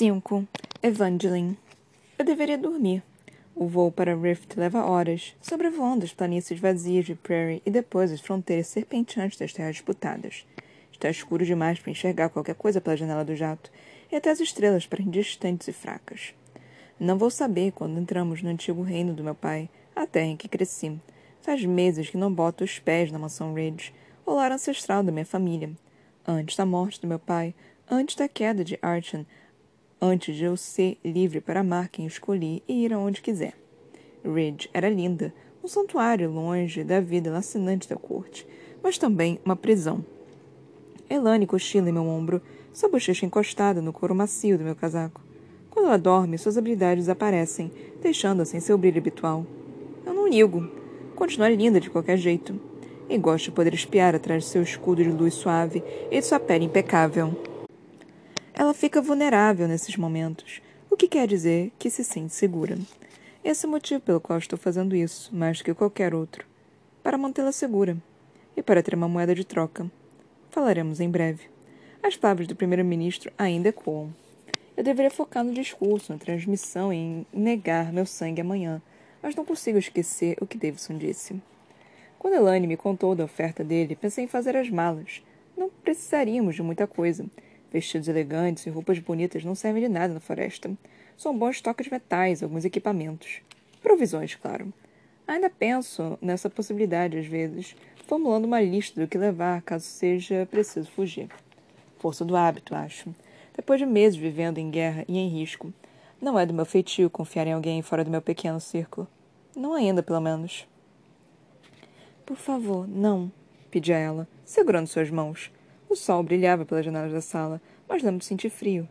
5. Evangeline. Eu deveria dormir. O voo para Rift leva horas, sobrevoando as planícies vazias de Prairie e depois as fronteiras serpenteantes das terras disputadas. Está escuro demais para enxergar qualquer coisa pela janela do jato, e até as estrelas parecem distantes e fracas. Não vou saber quando entramos no antigo reino do meu pai, a terra em que cresci. Faz meses que não boto os pés na mansão Ridge, o lar ancestral da minha família. Antes da morte do meu pai, antes da queda de Archon, antes de eu ser livre para amar quem escolhi e ir aonde quiser. Ridge era linda, um santuário longe da vida lacinante da corte, mas também uma prisão. Elane cochila em meu ombro, sua bochecha encostada no couro macio do meu casaco. Quando ela dorme, suas habilidades aparecem, deixando-a sem seu brilho habitual. Eu não ligo. Continuar linda de qualquer jeito. E gosto de poder espiar atrás de seu escudo de luz suave e de sua pele impecável. Ela fica vulnerável nesses momentos, o que quer dizer que se sente segura. Esse é o motivo pelo qual estou fazendo isso, mais que qualquer outro. Para mantê-la segura. E para ter uma moeda de troca. Falaremos em breve. As palavras do primeiro-ministro ainda ecoam. Eu deveria focar no discurso, na transmissão e em negar meu sangue amanhã, mas não consigo esquecer o que Davidson disse. Quando Elaine me contou da oferta dele, pensei em fazer as malas. Não precisaríamos de muita coisa. Vestidos elegantes e roupas bonitas não servem de nada na floresta. São bons toques de metais, alguns equipamentos. Provisões, claro. Ainda penso nessa possibilidade às vezes, formulando uma lista do que levar caso seja preciso fugir. Força do hábito, acho. Depois de meses vivendo em guerra e em risco, não é do meu feitio confiar em alguém fora do meu pequeno círculo. Não ainda, pelo menos. Por favor, não, pedi a ela, segurando suas mãos. O sol brilhava pelas janelas da sala, mas lembro de sentir frio.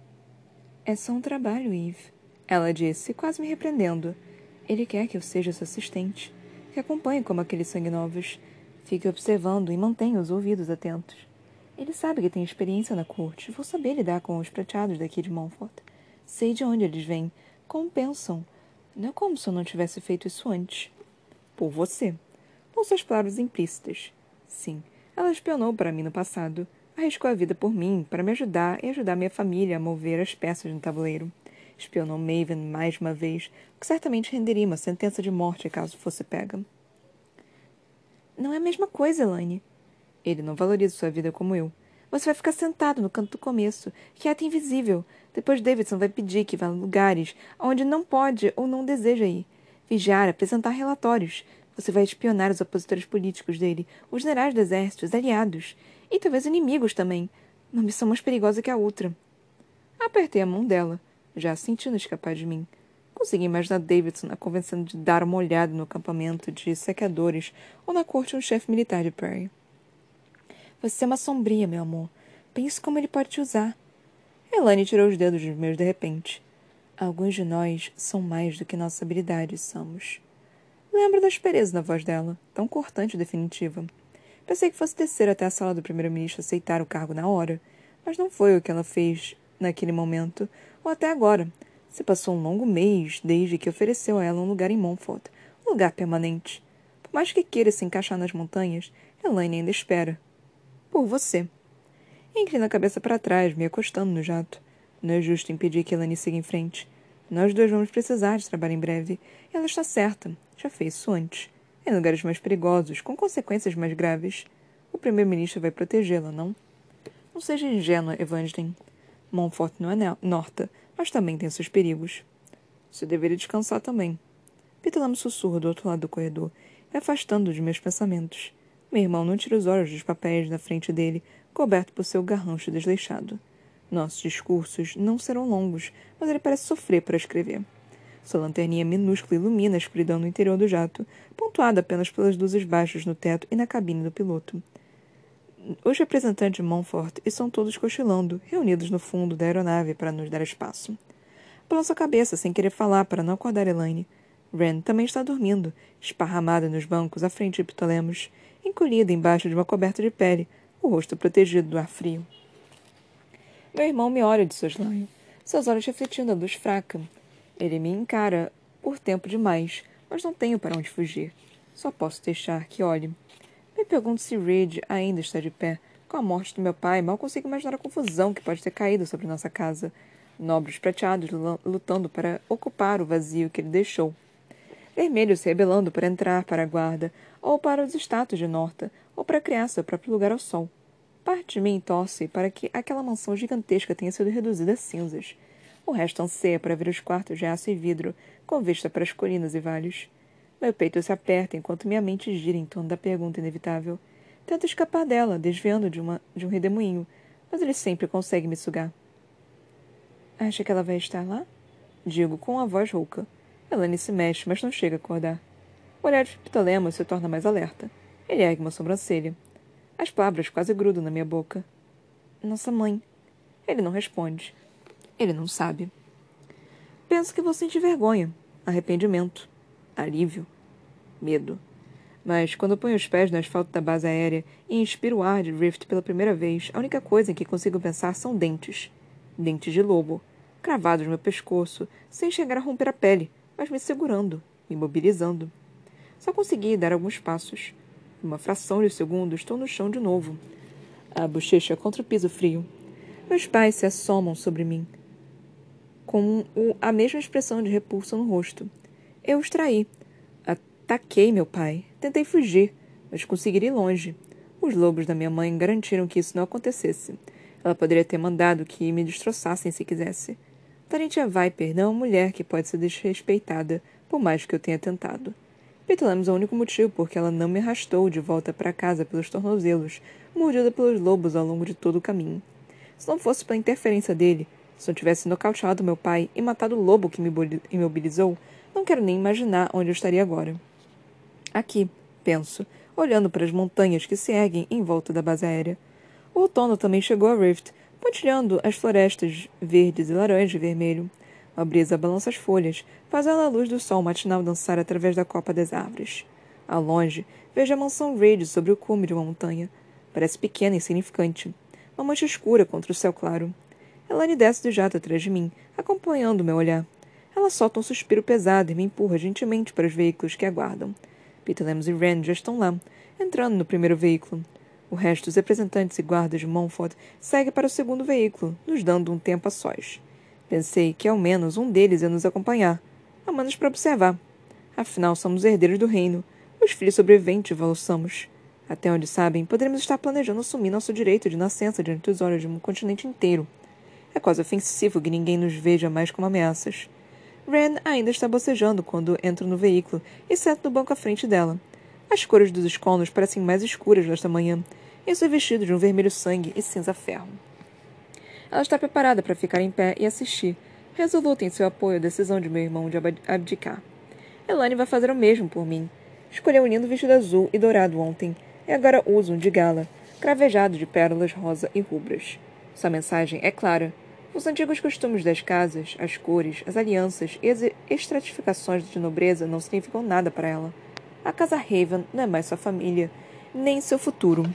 É só um trabalho, Eve. Ela disse, quase me repreendendo. Ele quer que eu seja sua assistente, que acompanhe como aqueles sanguinovos. Fique observando e mantenha os ouvidos atentos. Ele sabe que tem experiência na corte. Vou saber lidar com os prateados daqui de Montfort. Sei de onde eles vêm, como pensam. Não é como se eu não tivesse feito isso antes. Por você. Com suas palavras implícitas. Sim, ela espionou para mim no passado Arriscou a vida por mim, para me ajudar e ajudar minha família a mover as peças no tabuleiro. Espionou Maven mais uma vez, o que certamente renderia uma sentença de morte caso fosse pega. Não é a mesma coisa, Elaine. Ele não valoriza sua vida como eu. Você vai ficar sentado no canto do começo, quieto e invisível. Depois Davidson vai pedir que vá a lugares onde não pode ou não deseja ir. Vigiar, apresentar relatórios. Você vai espionar os opositores políticos dele, os generais do exército, os aliados. E talvez inimigos também. Uma missão mais perigosa que a outra. Apertei a mão dela, já sentindo escapar de mim. Consegui imaginar Davidson a convencendo de dar uma olhada no acampamento de sequedores ou na corte de um chefe militar de Perry. Você é uma sombria, meu amor. Pense como ele pode te usar. Elane tirou os dedos dos meus de repente. Alguns de nós são mais do que nossas habilidades somos. Lembro da aspereza na voz dela, tão cortante e definitiva. Pensei que fosse descer até a sala do primeiro-ministro aceitar o cargo na hora, mas não foi o que ela fez naquele momento, ou até agora. Se passou um longo mês desde que ofereceu a ela um lugar em Montfort, um lugar permanente. Por mais que queira se encaixar nas montanhas, Elaine ainda espera. Por você. Inclina a cabeça para trás, me acostando no jato. Não é justo impedir que Elaine siga em frente. Nós dois vamos precisar de trabalho em breve. Ela está certa. Já fez isso antes em lugares mais perigosos, com consequências mais graves. O primeiro-ministro vai protegê-la, não? Não seja ingênua, Evangeline. Montfort não é norta, mas também tem seus perigos. Você deveria descansar também. Me sussurra do outro lado do corredor, me afastando de meus pensamentos. Meu irmão não tira os olhos dos papéis na frente dele, coberto por seu garrancho desleixado. Nossos discursos não serão longos, mas ele parece sofrer para escrever. Sua lanterninha minúscula ilumina a escuridão no interior do jato, pontuada apenas pelas luzes baixas no teto e na cabine do piloto. Os representantes de Montfort estão todos cochilando, reunidos no fundo da aeronave para nos dar espaço. Balanço a cabeça sem querer falar para não acordar Elaine. Ren também está dormindo, esparramada nos bancos à frente de Ptolemos, encolhida embaixo de uma coberta de pele, o rosto protegido do ar frio. Meu irmão me olha de soslaio, seus olhos refletindo a luz fraca, ele me encara por tempo demais, mas não tenho para onde fugir. Só posso deixar que olhe. Me pergunto se Reed ainda está de pé. Com a morte do meu pai, mal consigo imaginar a confusão que pode ter caído sobre nossa casa. nobres prateados lutando para ocupar o vazio que ele deixou. Vermelhos se rebelando para entrar para a guarda, ou para os status de Norta, ou para criar seu próprio lugar ao sol. Parte de mim torce para que aquela mansão gigantesca tenha sido reduzida a cinzas. O resto anseia para ver os quartos de aço e vidro, com vista para as colinas e vales. Meu peito se aperta enquanto minha mente gira em torno da pergunta inevitável. Tento escapar dela, desviando de, uma, de um redemoinho, mas ele sempre consegue me sugar. Acha que ela vai estar lá? Digo com a voz rouca. Elane se mexe, mas não chega a acordar. O olhar de Ptolemos se torna mais alerta. Ele ergue uma sobrancelha. As palavras quase grudam na minha boca. Nossa mãe. Ele não responde. Ele não sabe. Penso que vou sentir vergonha, arrependimento, alívio, medo. Mas quando ponho os pés no asfalto da base aérea e inspiro o ar de Rift pela primeira vez, a única coisa em que consigo pensar são dentes. Dentes de lobo, cravados no meu pescoço, sem chegar a romper a pele, mas me segurando, me mobilizando. Só consegui dar alguns passos. Uma fração de segundo, estou no chão de novo. A bochecha contra o piso frio. Meus pais se assomam sobre mim, com a mesma expressão de repulsa no rosto. Eu os traí. Ataquei meu pai. Tentei fugir, mas consegui ir longe. Os lobos da minha mãe garantiram que isso não acontecesse. Ela poderia ter mandado que me destroçassem se quisesse. Tarentia Viper não é uma mulher que pode ser desrespeitada, por mais que eu tenha tentado. Petlamos é o único motivo por que ela não me arrastou de volta para casa pelos tornozelos, mordida pelos lobos ao longo de todo o caminho. Se não fosse pela interferência dele, se não tivesse nocauteado meu pai e matado o lobo que me imobilizou, não quero nem imaginar onde eu estaria agora. Aqui, penso, olhando para as montanhas que se erguem em volta da base aérea. O outono também chegou a Rift, pontilhando as florestas verdes e laranja e vermelho. A brisa balança as folhas, fazendo a luz do sol matinal dançar através da copa das árvores. Ao longe, vejo a mansão Reid sobre o cume de uma montanha. Parece pequena e insignificante. Uma mancha escura contra o céu claro. Elane desce do jato atrás de mim, acompanhando meu olhar. Ela solta um suspiro pesado e me empurra gentilmente para os veículos que aguardam. Peter Lemos e Ren já estão lá, entrando no primeiro veículo. O resto dos representantes e guardas de Montfort segue para o segundo veículo, nos dando um tempo a sós. Pensei que ao menos um deles ia nos acompanhar, a menos para observar. Afinal, somos herdeiros do reino, os filhos sobreviventes de Valossamos. Até onde sabem, poderemos estar planejando assumir nosso direito de nascença diante dos olhos de um continente inteiro. É quase ofensivo que ninguém nos veja mais como ameaças. Ren ainda está bocejando quando entro no veículo e sento no banco à frente dela. As cores dos esconos parecem mais escuras nesta manhã, e sou vestido de um vermelho sangue e cinza ferro. Ela está preparada para ficar em pé e assistir, resoluta em seu apoio à decisão de meu irmão de abdicar. Elane vai fazer o mesmo por mim. Escolheu um lindo vestido azul e dourado ontem, e agora usa um de gala, cravejado de pérolas rosa e rubras. Sua mensagem é clara. Os antigos costumes das casas, as cores, as alianças e as estratificações de nobreza não significam nada para ela. A casa Raven não é mais sua família, nem seu futuro.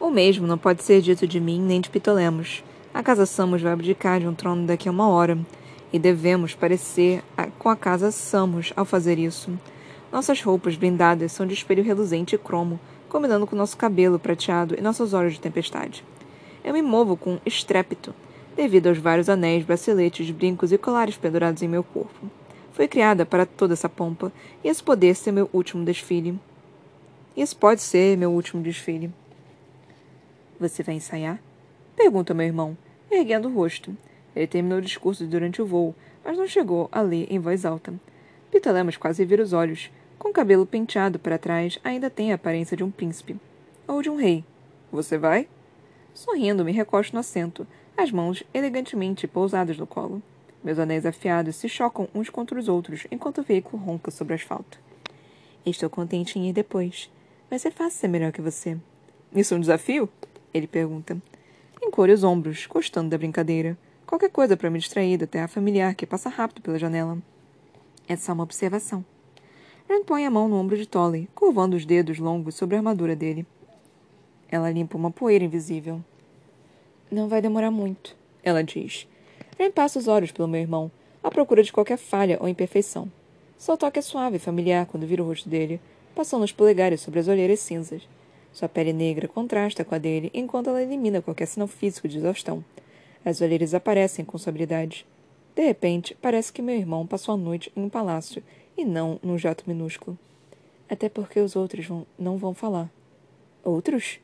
O mesmo não pode ser dito de mim nem de Pitolemos. A casa Samos vai abdicar de um trono daqui a uma hora, e devemos parecer com a casa Samos ao fazer isso. Nossas roupas blindadas são de espelho reluzente e cromo, combinando com nosso cabelo prateado e nossos olhos de tempestade. Eu me movo com estrépito, devido aos vários anéis, braceletes, brincos e colares pendurados em meu corpo. Fui criada para toda essa pompa, e esse poder ser meu último desfile. Isso pode ser meu último desfile. Você vai ensaiar? Pergunta meu irmão, erguendo o rosto. Ele terminou o discurso durante o voo, mas não chegou a ler em voz alta. Lemos quase vira os olhos. Com o cabelo penteado para trás, ainda tem a aparência de um príncipe. Ou de um rei. Você vai? Sorrindo, me recosto no assento, as mãos elegantemente pousadas no colo. Meus anéis afiados se chocam uns contra os outros enquanto o veículo ronca sobre o asfalto. Estou contente em ir depois. Vai ser fácil ser melhor que você. Isso é um desafio? Ele pergunta. Encolhe os ombros, gostando da brincadeira. Qualquer coisa para me distrair da terra familiar que passa rápido pela janela. É só uma observação. Ren põe a mão no ombro de Tolly, curvando os dedos longos sobre a armadura dele. Ela limpa uma poeira invisível. Não vai demorar muito, ela diz. Ren passa os olhos pelo meu irmão, à procura de qualquer falha ou imperfeição. Seu toque é suave e familiar quando vira o rosto dele, passando os polegares sobre as olheiras cinzas. Sua pele negra contrasta com a dele enquanto ela elimina qualquer sinal físico de exaustão. As olheiras aparecem com habilidade. De repente, parece que meu irmão passou a noite em um palácio e não num jato minúsculo. Até porque os outros vão, não vão falar. Outros?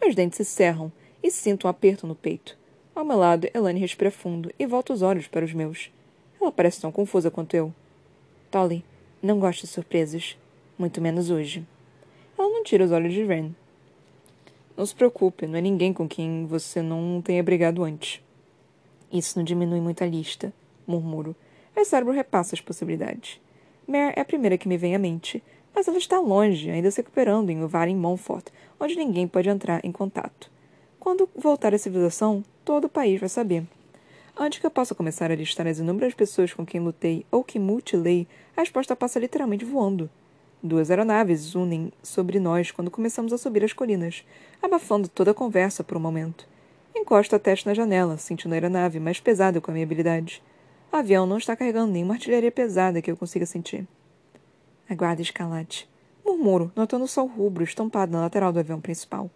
Meus dentes se cerram e sinto um aperto no peito. Ao meu lado, Elane respira fundo e volta os olhos para os meus. Ela parece tão confusa quanto eu. Tolly, não gosto de surpresas. Muito menos hoje. Ela não tira os olhos de Ren. Não se preocupe, não é ninguém com quem você não tenha brigado antes. Isso não diminui muito a lista, murmuro. Meu cérebro repassa as possibilidades. Mare é a primeira que me vem à mente, mas ela está longe, ainda se recuperando em Uvar em Montfort, onde ninguém pode entrar em contato. Quando voltar à civilização, todo o país vai saber. Antes que eu possa começar a listar as inúmeras pessoas com quem lutei ou que mutilei, a resposta passa literalmente voando. Duas aeronaves unem sobre nós quando começamos a subir as colinas, abafando toda a conversa por um momento. Encosto a testa na janela, sentindo a aeronave mais pesada com a minha habilidade. O avião não está carregando nenhuma artilharia pesada que eu consiga sentir. Aguarde, escalate. Murmuro, notando o sol rubro estampado na lateral do avião principal.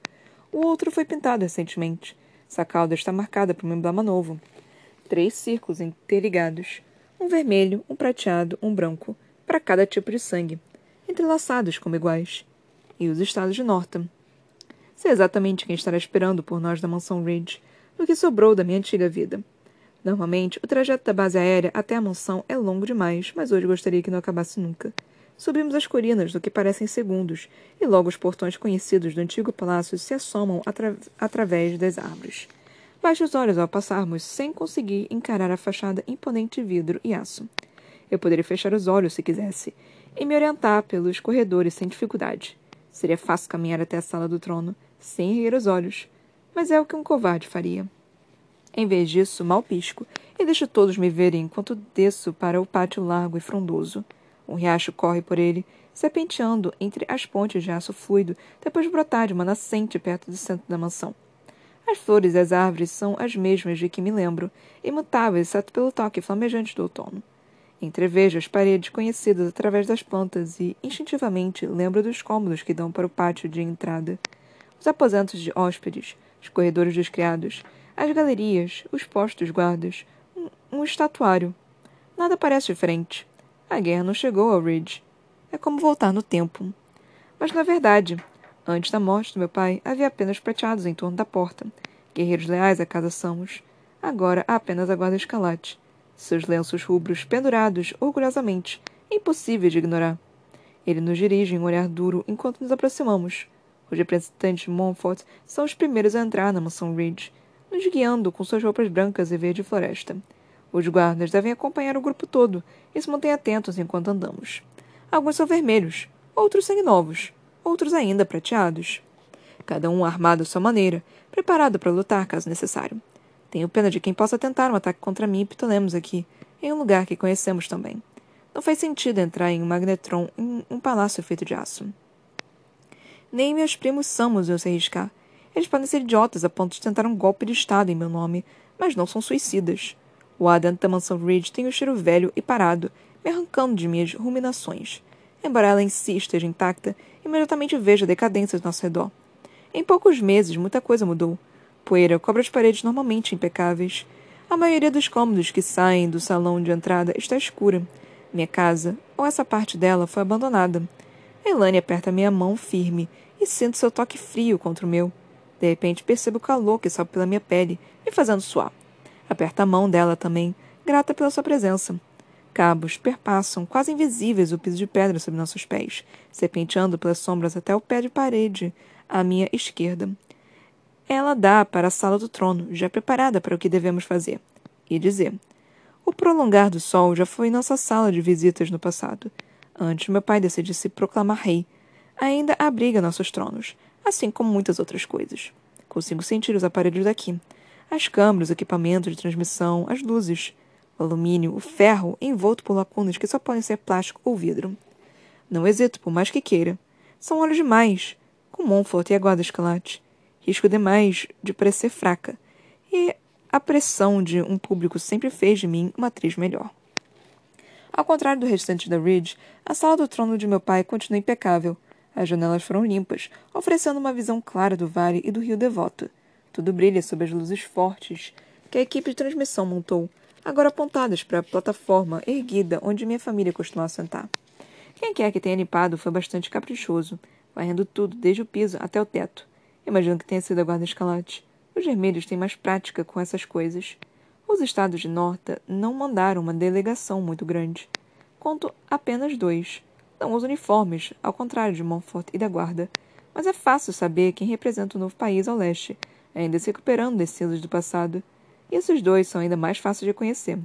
O outro foi pintado recentemente. Sua cauda está marcada por um emblema novo. Três círculos interligados. Um vermelho, um prateado, um branco, para cada tipo de sangue, entrelaçados como iguais. E os estados de Norton. Sei exatamente quem estará esperando por nós da mansão Ridge, do que sobrou da minha antiga vida. Normalmente, o trajeto da base aérea até a mansão é longo demais, mas hoje gostaria que não acabasse nunca. Subimos as colinas do que parecem segundos, e logo os portões conhecidos do antigo palácio se assomam atra através das árvores. Baixo os olhos ao passarmos, sem conseguir encarar a fachada imponente de vidro e aço. Eu poderia fechar os olhos se quisesse, e me orientar pelos corredores sem dificuldade. Seria fácil caminhar até a sala do trono, sem erguer os olhos, mas é o que um covarde faria. Em vez disso, mal pisco e deixo todos me verem enquanto desço para o pátio largo e frondoso. Um riacho corre por ele, serpenteando entre as pontes de aço fluido, depois de brotar de uma nascente perto do centro da mansão. As flores e as árvores são as mesmas de que me lembro, imutáveis exceto pelo toque flamejante do outono. Entrevejo as paredes conhecidas através das plantas e, instintivamente, lembro dos cômodos que dão para o pátio de entrada. Os aposentos de hóspedes, os corredores dos criados, as galerias, os postos guardas, um, um estatuário. Nada parece diferente. A guerra não chegou ao Ridge. É como voltar no tempo. Mas, na verdade, antes da morte do meu pai, havia apenas prateados em torno da porta. Guerreiros leais à casa Samos. Agora há apenas a guarda escalate. Seus lenços rubros pendurados orgulhosamente, impossíveis de ignorar. Ele nos dirige um olhar duro enquanto nos aproximamos. Os representantes de Montfort são os primeiros a entrar na mansão Ridge, nos guiando com suas roupas brancas e verde floresta. Os guardas devem acompanhar o grupo todo e se mantêm atentos enquanto andamos. Alguns são vermelhos, outros novos, outros ainda prateados. Cada um armado à sua maneira, preparado para lutar caso necessário. Tenho pena de quem possa tentar um ataque contra mim e Ptolemos aqui, em um lugar que conhecemos também. Não faz sentido entrar em um magnetron em um palácio feito de aço. Nem meus primos Samus iam se arriscar. Eles podem ser idiotas a ponto de tentar um golpe de Estado em meu nome, mas não são suicidas. O dentro da mansão Ridge tem o um cheiro velho e parado, me arrancando de minhas ruminações. Embora ela em si esteja intacta, imediatamente vejo a decadência ao nosso redor. Em poucos meses, muita coisa mudou. Poeira cobre as paredes normalmente impecáveis. A maioria dos cômodos que saem do salão de entrada está escura. Minha casa, ou essa parte dela, foi abandonada. Elane aperta minha mão firme e sinto seu toque frio contra o meu. De repente percebo o calor que sobe pela minha pele, me fazendo suar. Aperta a mão dela também, grata pela sua presença. Cabos perpassam, quase invisíveis, o piso de pedra sob nossos pés, serpenteando pelas sombras até o pé de parede, à minha esquerda. Ela dá para a sala do trono, já preparada para o que devemos fazer. E dizer: O prolongar do sol já foi nossa sala de visitas no passado, antes meu pai decidir se proclamar rei. Ainda abriga nossos tronos, assim como muitas outras coisas. Consigo sentir os aparelhos daqui. As câmeras, o equipamento de transmissão, as luzes, o alumínio, o ferro, envolto por lacunas que só podem ser plástico ou vidro. Não hesito, por mais que queira. São olhos demais, com Montfort e a guarda escalate risco demais de parecer fraca, e a pressão de um público sempre fez de mim uma atriz melhor. Ao contrário do restante da Ridge, a sala do trono de meu pai continua impecável. As janelas foram limpas, oferecendo uma visão clara do vale e do rio Devoto. Tudo brilha sob as luzes fortes que a equipe de transmissão montou, agora apontadas para a plataforma erguida onde minha família costumava sentar. Quem quer que tenha limpado foi bastante caprichoso, varrendo tudo, desde o piso até o teto. Imagino que tenha sido a guarda escalante. Os vermelhos têm mais prática com essas coisas. Os estados de Norta não mandaram uma delegação muito grande. Conto apenas dois. Não os uniformes, ao contrário de Montfort e da guarda. Mas é fácil saber quem representa o novo país ao leste, ainda se recuperando das cinzas do passado. E esses dois são ainda mais fáceis de conhecer.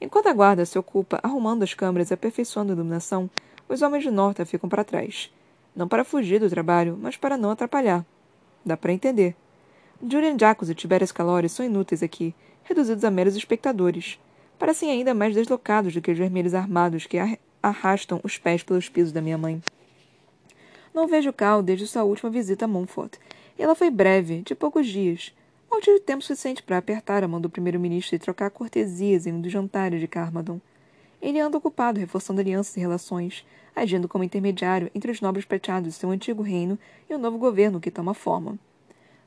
Enquanto a guarda se ocupa arrumando as câmeras e aperfeiçoando a iluminação, os homens de Norta ficam para trás. Não para fugir do trabalho, mas para não atrapalhar. Dá para entender. Julian Jacobs e Tiberius Calori são inúteis aqui, reduzidos a meros espectadores. Parecem ainda mais deslocados do que os vermelhos armados que arrastam os pés pelos pisos da minha mãe. Não vejo Cal desde sua última visita a Montfort. E ela foi breve, de poucos dias. Mal tive tempo suficiente para apertar a mão do primeiro-ministro e trocar cortesias em um dos jantares de Carmadon. Ele anda ocupado reforçando alianças e relações, agindo como intermediário entre os nobres prateados de seu antigo reino e o novo governo que toma forma.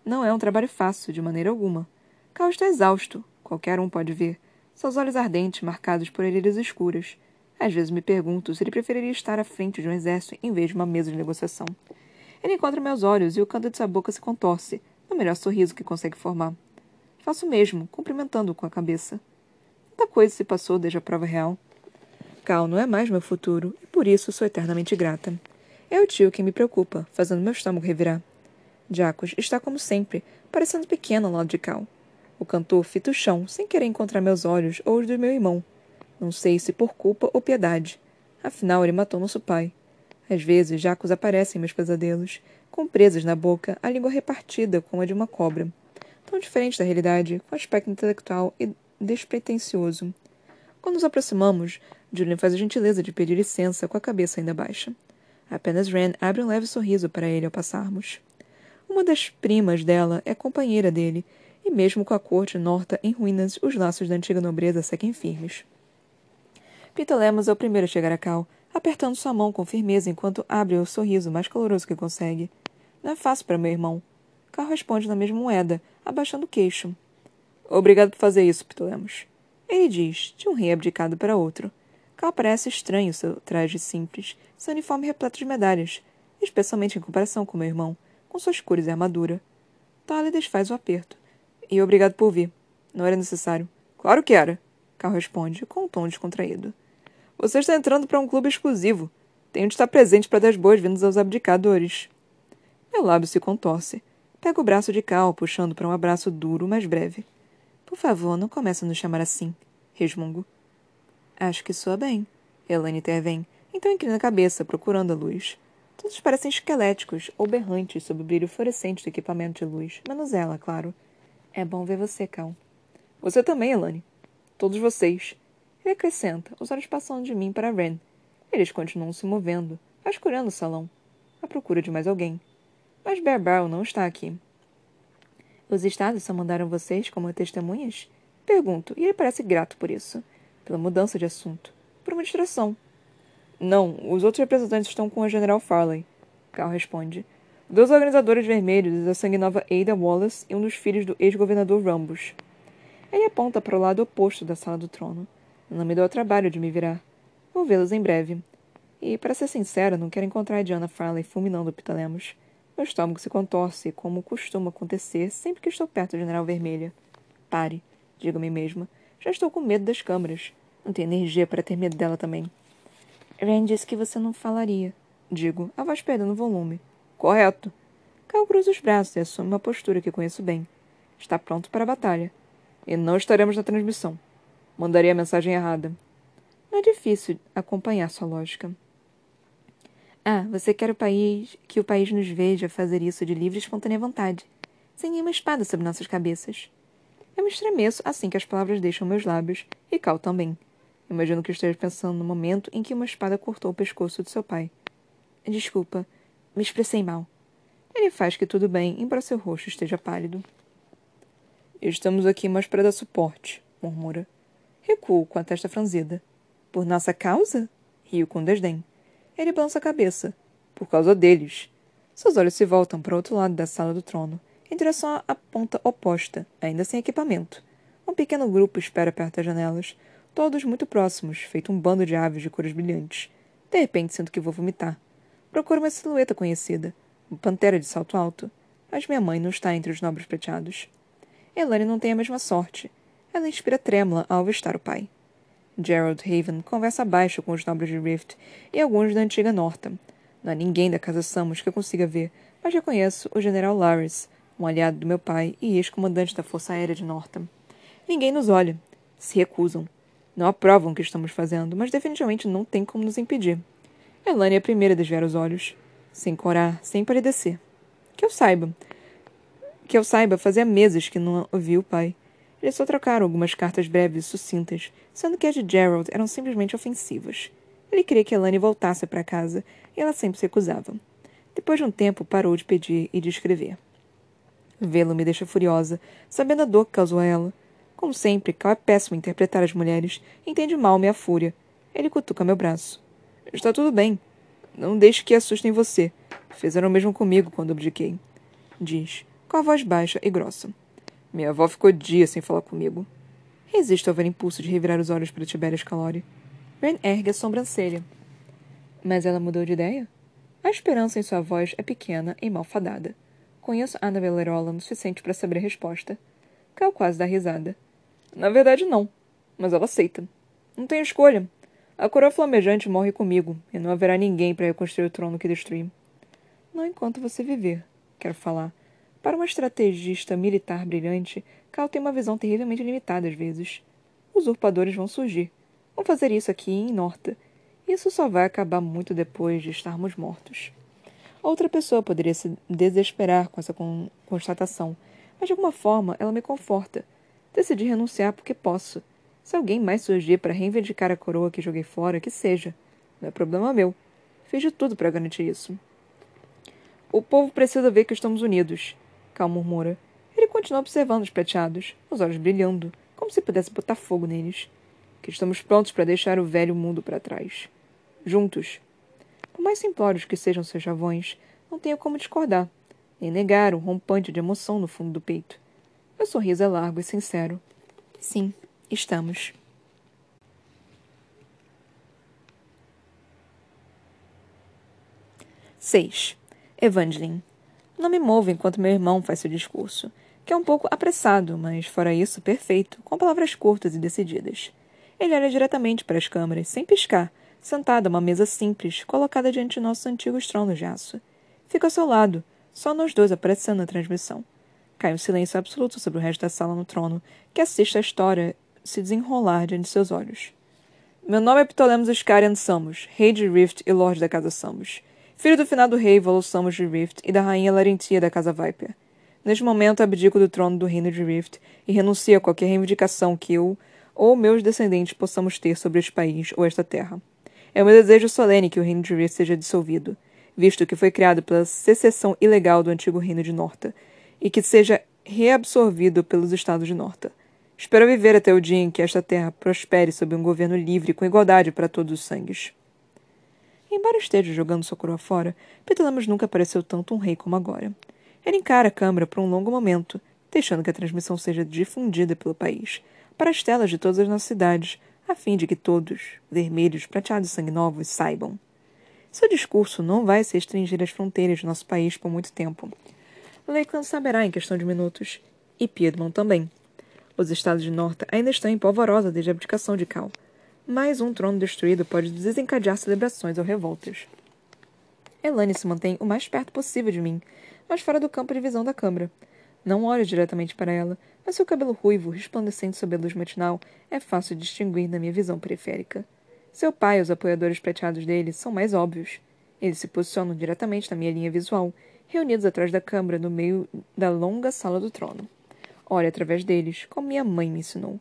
Não é um trabalho fácil, de maneira alguma. Cal está exausto, qualquer um pode ver, seus olhos ardentes marcados por orelhas escuras. Às vezes me pergunto se ele preferiria estar à frente de um exército em vez de uma mesa de negociação. Ele encontra meus olhos e o canto de sua boca se contorce, no melhor sorriso que consegue formar. Faço o mesmo, cumprimentando-o com a cabeça. Muita coisa se passou desde a prova real. Cal não é mais meu futuro, e por isso sou eternamente grata. É o tio que me preocupa, fazendo meu estômago revirar. Jacos está como sempre, parecendo pequeno ao lado de Cal. O cantor fita o chão, sem querer encontrar meus olhos ou os do meu irmão. Não sei se por culpa ou piedade. Afinal, ele matou nosso pai. Às vezes, Jacos aparece em meus pesadelos, com presas na boca, a língua repartida como a de uma cobra. Tão diferente da realidade, com aspecto intelectual e despretensioso. Quando nos aproximamos, Julian faz a gentileza de pedir licença com a cabeça ainda baixa. Apenas Ren abre um leve sorriso para ele ao passarmos. Uma das primas dela é companheira dele, e mesmo com a corte norta em ruínas, os laços da antiga nobreza seguem firmes. Peter Lemos é o primeiro a chegar a Cal, apertando sua mão com firmeza enquanto abre o sorriso mais caloroso que consegue. Não é fácil para meu irmão. Cal responde na mesma moeda, abaixando o queixo. Obrigado por fazer isso, Peter Lemos. Ele diz, de um rei abdicado para outro. Cal parece estranho seu traje simples, seu uniforme repleto de medalhas, especialmente em comparação com meu irmão, com suas cores e armadura. Tali desfaz o aperto. E obrigado por vir. Não era necessário. Claro que era, Cal responde, com um tom descontraído. Você está entrando para um clube exclusivo. Tenho de estar presente para dar as boas-vindas aos abdicadores. Meu lábio se contorce. Pego o braço de Cal, puxando para um abraço duro, mas breve. Por favor, não comece a nos chamar assim, resmungo. Acho que soa bem. Elaine intervém, então inclina a cabeça, procurando a luz. Todos parecem esqueléticos ou berrantes sob o brilho fluorescente do equipamento de luz, menos ela, claro. É bom ver você, Cal. Você também, Elaine. Todos vocês. Ele acrescenta, os olhos passando de mim para Ren. Eles continuam se movendo, vasculhando o salão, à procura de mais alguém. Mas Bear Barrel não está aqui. Os estados só mandaram vocês como testemunhas? Pergunto, e ele parece grato por isso pela mudança de assunto, por uma distração. Não, os outros representantes estão com a General Farley. Carl responde. Dois organizadores vermelhos da sangue nova Ada Wallace e um dos filhos do ex-governador Rambus. Ele aponta para o lado oposto da sala do trono. Não me deu o trabalho de me virar. Vou vê-los em breve. E, para ser sincera, não quero encontrar a Diana Farley fulminando o Pitalemos. Meu estômago se contorce, como costuma acontecer sempre que estou perto do General Vermelha. Pare, digo a mim mesma. Já estou com medo das câmeras. Não tenho energia para ter medo dela também. Ren disse que você não falaria. Digo, a voz perdendo volume. Correto. Cal cruza os braços e assume uma postura que conheço bem. Está pronto para a batalha. E não estaremos na transmissão. Mandaria a mensagem errada. Não é difícil acompanhar sua lógica. Ah, você quer o país que o país nos veja fazer isso de livre e espontânea vontade, sem nenhuma espada sobre nossas cabeças. Eu me estremeço assim que as palavras deixam meus lábios, e Cal também. Imagino que esteja pensando no momento em que uma espada cortou o pescoço de seu pai. Desculpa, me expressei mal. Ele faz que tudo bem, embora seu rosto esteja pálido. Estamos aqui mais para dar suporte, murmura. Recuo com a testa franzida. Por nossa causa? Rio com desdém. Ele balança a cabeça. Por causa deles. Seus olhos se voltam para o outro lado da sala do trono em direção à ponta oposta, ainda sem equipamento. Um pequeno grupo espera perto das janelas, todos muito próximos, feito um bando de aves de cores brilhantes. De repente sinto que vou vomitar. Procuro uma silhueta conhecida, uma pantera de salto alto, mas minha mãe não está entre os nobres prateados. Elane não tem a mesma sorte. Ela inspira trêmula ao avistar o pai. Gerald Haven conversa baixo com os nobres de Rift e alguns da antiga Norton. Não há ninguém da casa Samus que eu consiga ver, mas reconheço o General Laris, um aliado do meu pai e ex-comandante da Força Aérea de Norton. Ninguém nos olha. Se recusam. Não aprovam o que estamos fazendo, mas definitivamente não tem como nos impedir. Elane é a primeira a desviar os olhos, sem corar, sem palidecer. Que eu saiba. Que eu saiba, fazia meses que não ouvi o pai. Eles só trocaram algumas cartas breves e sucintas, sendo que as de Gerald eram simplesmente ofensivas. Ele queria que Elane voltasse para casa, e ela sempre se recusava. Depois de um tempo, parou de pedir e de escrever. Vê-lo me deixa furiosa, sabendo a dor que causou a ela. Como sempre, Cal é péssimo em interpretar as mulheres, entende mal minha fúria. Ele cutuca meu braço. Está tudo bem. Não deixe que assustem você. Fizeram o mesmo comigo quando abdiquei. Diz, com a voz baixa e grossa. Minha avó ficou dias sem falar comigo. Resisto ao ver impulso de revirar os olhos para Tiberias Calori. Ren ergue a sobrancelha. Mas ela mudou de ideia? A esperança em sua voz é pequena e malfadada. Conheço Annabelle Lerola o suficiente para saber a resposta. Cal quase dá risada. Na verdade, não. Mas ela aceita. Não tem escolha. A coroa flamejante morre comigo, e não haverá ninguém para reconstruir o trono que destruí. Não enquanto você viver, quero falar. Para uma estrategista militar brilhante, Cal tem uma visão terrivelmente limitada às vezes. Usurpadores vão surgir. Vão fazer isso aqui em Norta. Isso só vai acabar muito depois de estarmos mortos. Outra pessoa poderia se desesperar com essa con constatação, mas de alguma forma ela me conforta. Decidi renunciar porque posso. Se alguém mais surgir para reivindicar a coroa que joguei fora, que seja. Não é problema meu. Fiz de tudo para garantir isso. O povo precisa ver que estamos unidos. Cal murmura. Ele continua observando os prateados, os olhos brilhando, como se pudesse botar fogo neles. Que estamos prontos para deixar o velho mundo para trás. Juntos. Por mais simplórios que sejam seus chavões, não tenho como discordar, nem negar um rompante de emoção no fundo do peito. Meu sorriso é largo e sincero. Sim, estamos. Seis. Evangeline. Não me movo enquanto meu irmão faz seu discurso, que é um pouco apressado, mas, fora isso, perfeito, com palavras curtas e decididas. Ele olha diretamente para as câmeras, sem piscar, sentado a uma mesa simples, colocada diante de nossos antigos tronos de aço. Fica ao seu lado, só nós dois aparecendo na transmissão. Cai um silêncio absoluto sobre o resto da sala no trono, que assiste a história se desenrolar diante de seus olhos. Meu nome é Ptolemos Iscarian Samus, rei de Rift e lorde da casa Samus filho do finado rei Volosamos de Rift e da rainha Larentia da Casa Viper. Neste momento, abdico do trono do reino de Rift e renuncio a qualquer reivindicação que eu ou meus descendentes possamos ter sobre este país ou esta terra. É o meu desejo solene que o reino de Rift seja dissolvido, visto que foi criado pela secessão ilegal do antigo reino de Norta, e que seja reabsorvido pelos estados de Norta. Espero viver até o dia em que esta terra prospere sob um governo livre com igualdade para todos os sangues. Embora esteja jogando sua coroa fora, Petelamas nunca pareceu tanto um rei como agora. Ele encara a câmara por um longo momento, deixando que a transmissão seja difundida pelo país, para as telas de todas as nossas cidades, a fim de que todos, vermelhos, prateados e sangue novos, saibam. Seu discurso não vai se restringir às fronteiras de nosso país por muito tempo. Lakeland saberá em questão de minutos, e Piedmont também. Os estados de Norte ainda estão em polvorosa desde a abdicação de Cal, mais um trono destruído pode desencadear celebrações ou revoltas. Elane se mantém o mais perto possível de mim, mas fora do campo de visão da câmara. Não olho diretamente para ela, mas seu cabelo ruivo, resplandecente sob a luz matinal, é fácil de distinguir na minha visão periférica. Seu pai e os apoiadores prateados dele são mais óbvios. Eles se posicionam diretamente na minha linha visual, reunidos atrás da câmara no meio da longa sala do trono. Olho através deles, como minha mãe me ensinou.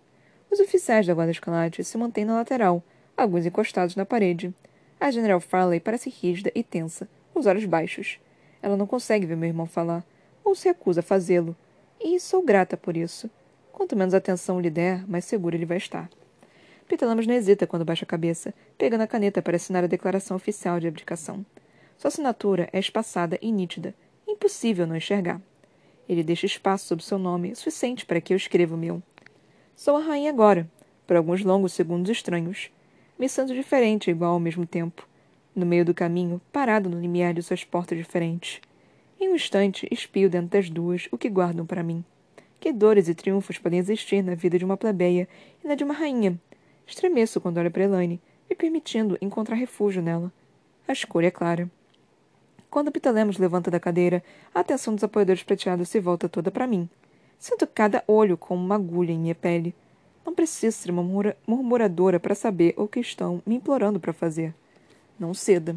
Os oficiais da Guarda Escarlate se mantêm na lateral, alguns encostados na parede. A General Farley parece rígida e tensa, os olhos baixos. Ela não consegue ver meu irmão falar, ou se recusa a fazê-lo, e sou grata por isso. Quanto menos atenção lhe der, mais seguro ele vai estar. Peter não hesita quando baixa a cabeça, pegando a caneta para assinar a declaração oficial de abdicação. Sua assinatura é espaçada e nítida, impossível não enxergar. Ele deixa espaço sob seu nome, suficiente para que eu escreva o meu. Sou a rainha agora, por alguns longos segundos estranhos. Me sinto diferente e igual ao mesmo tempo. No meio do caminho, parado no limiar de suas portas diferentes. Em um instante, espio dentro das duas o que guardam para mim. Que dores e triunfos podem existir na vida de uma plebeia e na de uma rainha? Estremeço quando olho para Elaine, me permitindo encontrar refúgio nela. A escolha é clara. Quando Pitalemos levanta da cadeira, a atenção dos apoiadores prateados se volta toda para mim. Sinto cada olho como uma agulha em minha pele. Não preciso ser uma murmuradora para saber o que estão me implorando para fazer. Não ceda.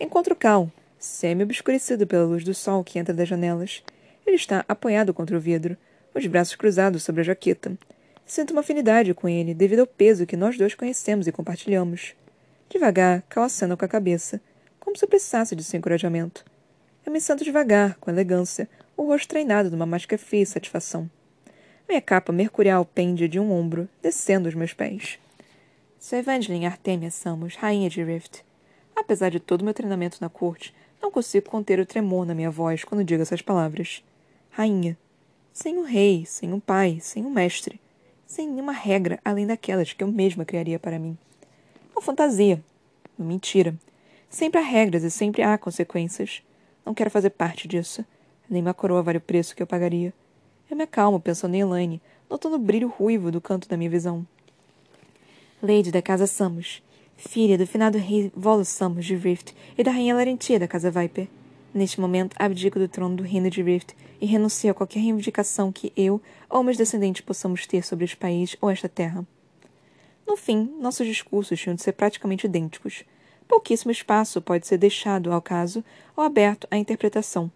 Encontro Cal, semi-obscurecido pela luz do sol que entra das janelas. Ele está apoiado contra o vidro, os braços cruzados sobre a jaqueta. Sinto uma afinidade com ele devido ao peso que nós dois conhecemos e compartilhamos. Devagar, Cal acena com a cabeça, como se precisasse de seu encorajamento. Eu me sinto devagar, com elegância, o rosto treinado numa máscara fria e satisfação. Minha capa mercurial pende de um ombro, descendo os meus pés. Sou Evangeline Artemia Samos, rainha de Rift. Apesar de todo o meu treinamento na corte, não consigo conter o tremor na minha voz quando digo essas palavras. Rainha. Sem um rei, sem um pai, sem um mestre. Sem nenhuma regra além daquelas que eu mesma criaria para mim. Uma fantasia. Uma mentira. Sempre há regras e sempre há consequências. Não quero fazer parte disso. Nem uma coroa vale o preço que eu pagaria. Eu me acalmo pensando em Elaine, notando o brilho ruivo do canto da minha visão. Lady da Casa Samos, filha do finado rei Volo Samos de Rift e da rainha Larentia da Casa Viper. Neste momento, abdico do trono do reino de Rift e renuncio a qualquer reivindicação que eu ou meus descendentes possamos ter sobre este país ou esta terra. No fim, nossos discursos tinham de ser praticamente idênticos. Pouquíssimo espaço pode ser deixado ao caso ou aberto à interpretação.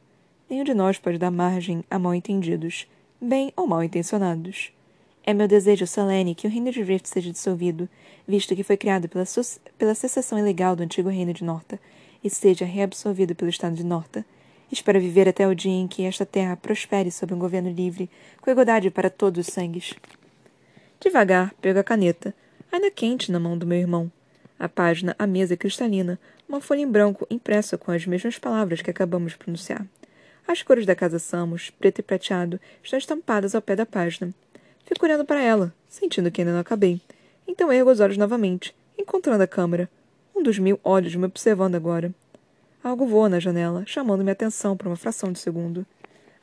Nenhum de nós pode dar margem a mal-entendidos bem ou mal intencionados. É meu desejo solene que o reino de Rift seja dissolvido, visto que foi criado pela, pela secessão ilegal do antigo reino de Norta, e seja reabsorvido pelo estado de Norta. Espero viver até o dia em que esta terra prospere sob um governo livre, com igualdade para todos os sangues. Devagar, pego a caneta, ainda quente na mão do meu irmão. A página, a mesa cristalina, uma folha em branco impressa com as mesmas palavras que acabamos de pronunciar. As cores da casa Samos, preto e prateado, estão estampadas ao pé da página. Fico olhando para ela, sentindo que ainda não acabei. Então ergo os olhos novamente, encontrando a câmara. Um dos mil olhos me observando agora. Algo voa na janela, chamando minha atenção por uma fração de segundo.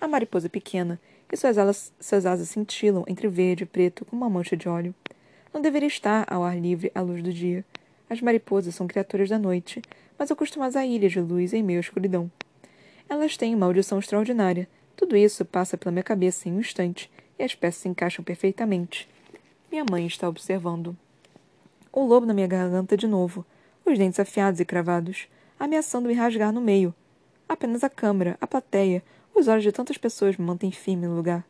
A mariposa é pequena, e suas, alas, suas asas cintilam entre verde e preto como uma mancha de óleo. Não deveria estar ao ar livre à luz do dia. As mariposas são criaturas da noite, mas acostumadas a ilhas de luz em meio à escuridão. Elas têm uma audição extraordinária. Tudo isso passa pela minha cabeça em um instante, e as peças se encaixam perfeitamente. Minha mãe está observando. O lobo na minha garganta de novo, os dentes afiados e cravados, ameaçando me rasgar no meio. Apenas a câmara, a plateia, os olhos de tantas pessoas me mantêm firme no lugar.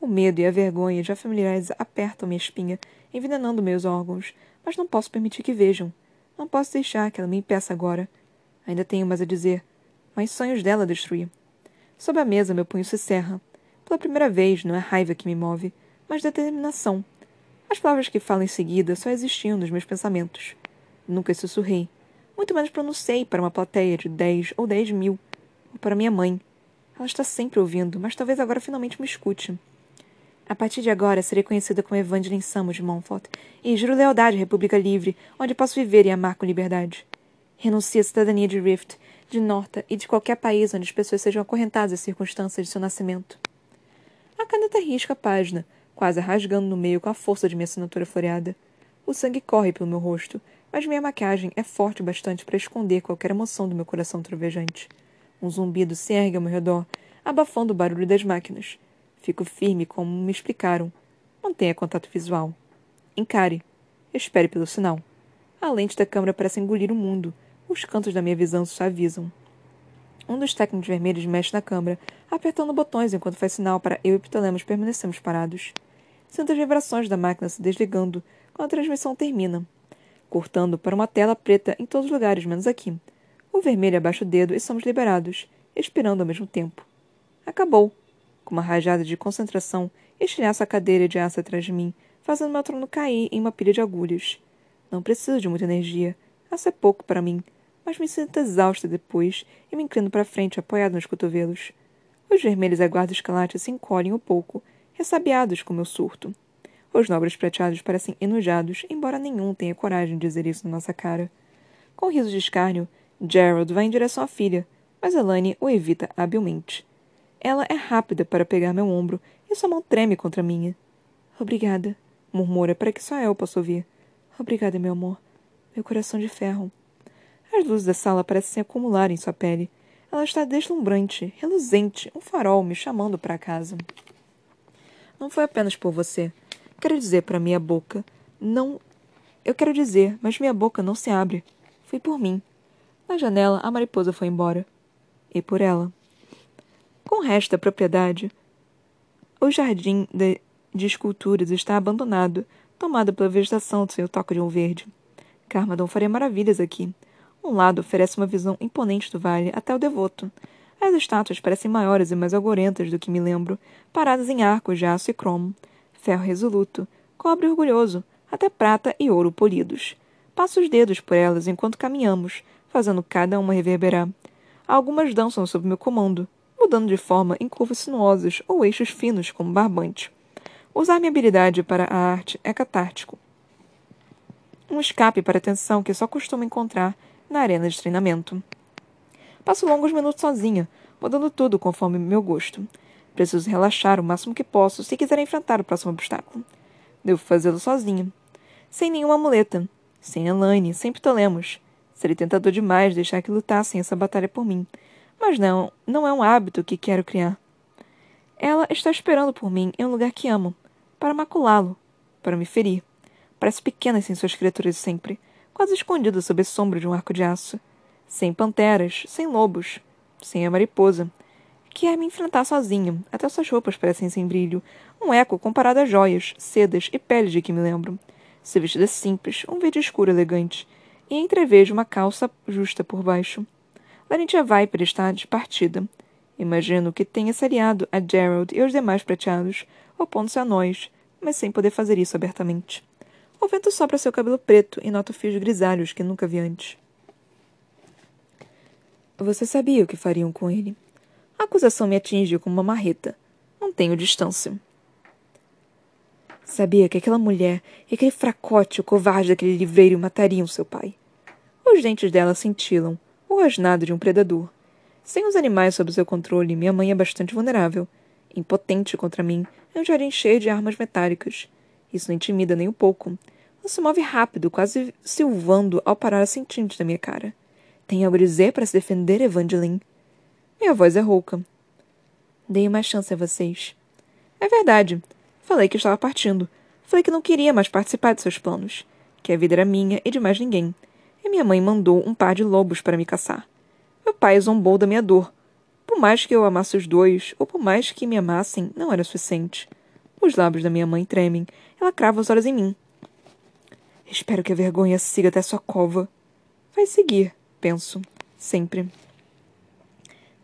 O medo e a vergonha já familiares apertam minha espinha, envenenando meus órgãos, mas não posso permitir que vejam. Não posso deixar que ela me impeça agora. Ainda tenho mais a dizer mas sonhos dela destruí. Sob a mesa, meu punho se cerra. Pela primeira vez, não é raiva que me move, mas determinação. As palavras que falo em seguida só existiam nos meus pensamentos. Nunca sussurrei. Muito menos pronunciei para uma plateia de dez ou dez mil. Ou para minha mãe. Ela está sempre ouvindo, mas talvez agora finalmente me escute. A partir de agora, serei conhecida como Evangeline Samos de Montfort e juro lealdade à República Livre, onde posso viver e amar com liberdade. Renuncio à cidadania de Rift de Norta e de qualquer país onde as pessoas sejam acorrentadas às circunstâncias de seu nascimento. A caneta risca a página, quase rasgando no meio com a força de minha assinatura floreada. O sangue corre pelo meu rosto, mas minha maquiagem é forte o bastante para esconder qualquer emoção do meu coração trovejante. Um zumbido se ergue ao meu redor, abafando o barulho das máquinas. Fico firme como me explicaram. Mantenha contato visual. Encare. Espere pelo sinal. A lente da câmera parece engolir o mundo, os cantos da minha visão se avisam. Um dos técnicos vermelhos mexe na câmera, apertando botões enquanto faz sinal para eu e Ptolemos permanecermos parados. Sinto as vibrações da máquina se desligando quando a transmissão termina, cortando para uma tela preta em todos os lugares, menos aqui. O vermelho abaixa o dedo e somos liberados, expirando ao mesmo tempo. Acabou. Com uma rajada de concentração, estilhaço a cadeira de aço atrás de mim, fazendo meu trono cair em uma pilha de agulhas. Não preciso de muita energia. Aço é pouco para mim mas me sinto exausta depois e me inclino para frente, apoiado nos cotovelos. Os vermelhos aguardos escalates se encolhem um pouco, ressabiados com meu surto. Os nobres prateados parecem enojados, embora nenhum tenha coragem de dizer isso na nossa cara. Com um riso de escárnio, Gerald vai em direção à filha, mas Elaine o evita habilmente. Ela é rápida para pegar meu ombro e sua mão treme contra a minha. Obrigada, murmura para que só eu possa ouvir. Obrigada, meu amor. Meu coração de ferro. As luzes da sala parecem se acumular em sua pele. Ela está deslumbrante, reluzente, um farol me chamando para casa. Não foi apenas por você, Quero dizer para minha boca, não. Eu quero dizer, mas minha boca não se abre. Foi por mim. Na janela, a mariposa foi embora. E por ela. Com o resto da propriedade, o jardim de, de esculturas está abandonado, tomado pela vegetação sem o toque de um verde. Carmadon faria maravilhas aqui. Um lado oferece uma visão imponente do vale até o devoto. As estátuas parecem maiores e mais algorentas do que me lembro, paradas em arcos de aço e cromo ferro resoluto, cobre orgulhoso, até prata e ouro polidos. Passo os dedos por elas enquanto caminhamos, fazendo cada uma reverberar. Algumas dançam sob meu comando, mudando de forma em curvas sinuosas ou eixos finos como barbante. Usar minha habilidade para a arte é catártico. Um escape para a tensão que só costumo encontrar na arena de treinamento. Passo longos minutos sozinha, mudando tudo conforme meu gosto. Preciso relaxar o máximo que posso se quiser enfrentar o próximo obstáculo. Devo fazê-lo sozinho. Sem nenhuma muleta. Sem Elaine, sem Ptolemos. Seria tentador demais deixar que lutassem essa batalha por mim. Mas não, não é um hábito que quero criar. Ela está esperando por mim em um lugar que amo, para maculá-lo, para me ferir. Parece pequena sem suas criaturas sempre, quase escondida sob a sombra de um arco de aço. Sem panteras, sem lobos, sem a mariposa, Quer me enfrentar sozinho. Até suas roupas parecem sem brilho. Um eco comparado a joias, sedas e peles de que me lembro. Seu vestido é simples, um verde escuro elegante, e entrevejo uma calça justa por baixo. Larentia Viper está despartida. Imagino que tenha se aliado a Gerald e aos demais prateados, opondo-se a nós, mas sem poder fazer isso abertamente. O vento sopra seu cabelo preto e noto fios grisalhos que nunca vi antes. Você sabia o que fariam com ele? A acusação me atingiu como uma marreta. Não tenho distância. Sabia que aquela mulher e aquele fracote, o covarde daquele livreiro matariam seu pai. Os dentes dela cintilam, o rosnado de um predador. Sem os animais sob seu controle, minha mãe é bastante vulnerável. Impotente contra mim, é um jardim cheio de armas metálicas. Isso não intimida nem um pouco. Ela se move rápido, quase silvando ao parar a centímetros da minha cara. Tem algo a dizer para se defender, Evangeline? Minha voz é rouca. Dei uma chance a vocês. É verdade. Falei que estava partindo. Falei que não queria mais participar de seus planos. Que a vida era minha e de mais ninguém. E minha mãe mandou um par de lobos para me caçar. Meu pai zombou da minha dor. Por mais que eu amasse os dois, ou por mais que me amassem, não era suficiente. Os lábios da minha mãe tremem. Ela crava os olhos em mim. Espero que a vergonha siga até sua cova. Vai seguir, penso. Sempre.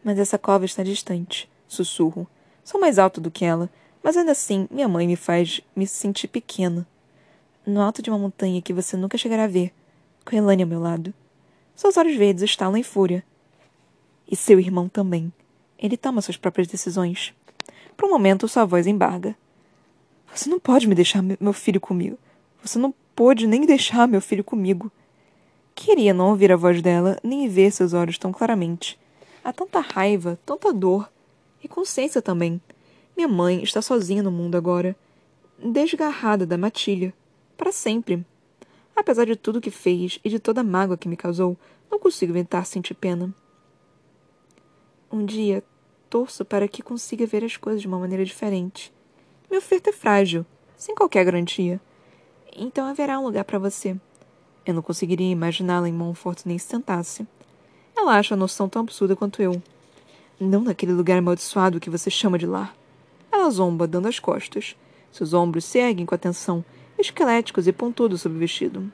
Mas essa cova está distante, sussurro. Sou mais alto do que ela, mas ainda assim minha mãe me faz me sentir pequena. No alto de uma montanha que você nunca chegará a ver, com Elane ao meu lado. Seus olhos verdes estalam em fúria. E seu irmão também. Ele toma suas próprias decisões. Por um momento, sua voz embarga. Você não pode me deixar meu filho comigo. Você não pôde nem deixar meu filho comigo. Queria não ouvir a voz dela, nem ver seus olhos tão claramente. Há tanta raiva, tanta dor. E consciência também. Minha mãe está sozinha no mundo agora. Desgarrada da matilha. Para sempre. Apesar de tudo que fez e de toda a mágoa que me causou, não consigo evitar sentir pena. Um dia, torço para que consiga ver as coisas de uma maneira diferente. Minha oferta é frágil, sem qualquer garantia. Então haverá um lugar para você. Eu não conseguiria imaginá-la em Montfort nem se tentasse. Ela acha a noção tão absurda quanto eu. Não naquele lugar amaldiçoado que você chama de lar. Ela zomba, dando as costas. Seus ombros se erguem com atenção, esqueléticos e pontudos sob o vestido.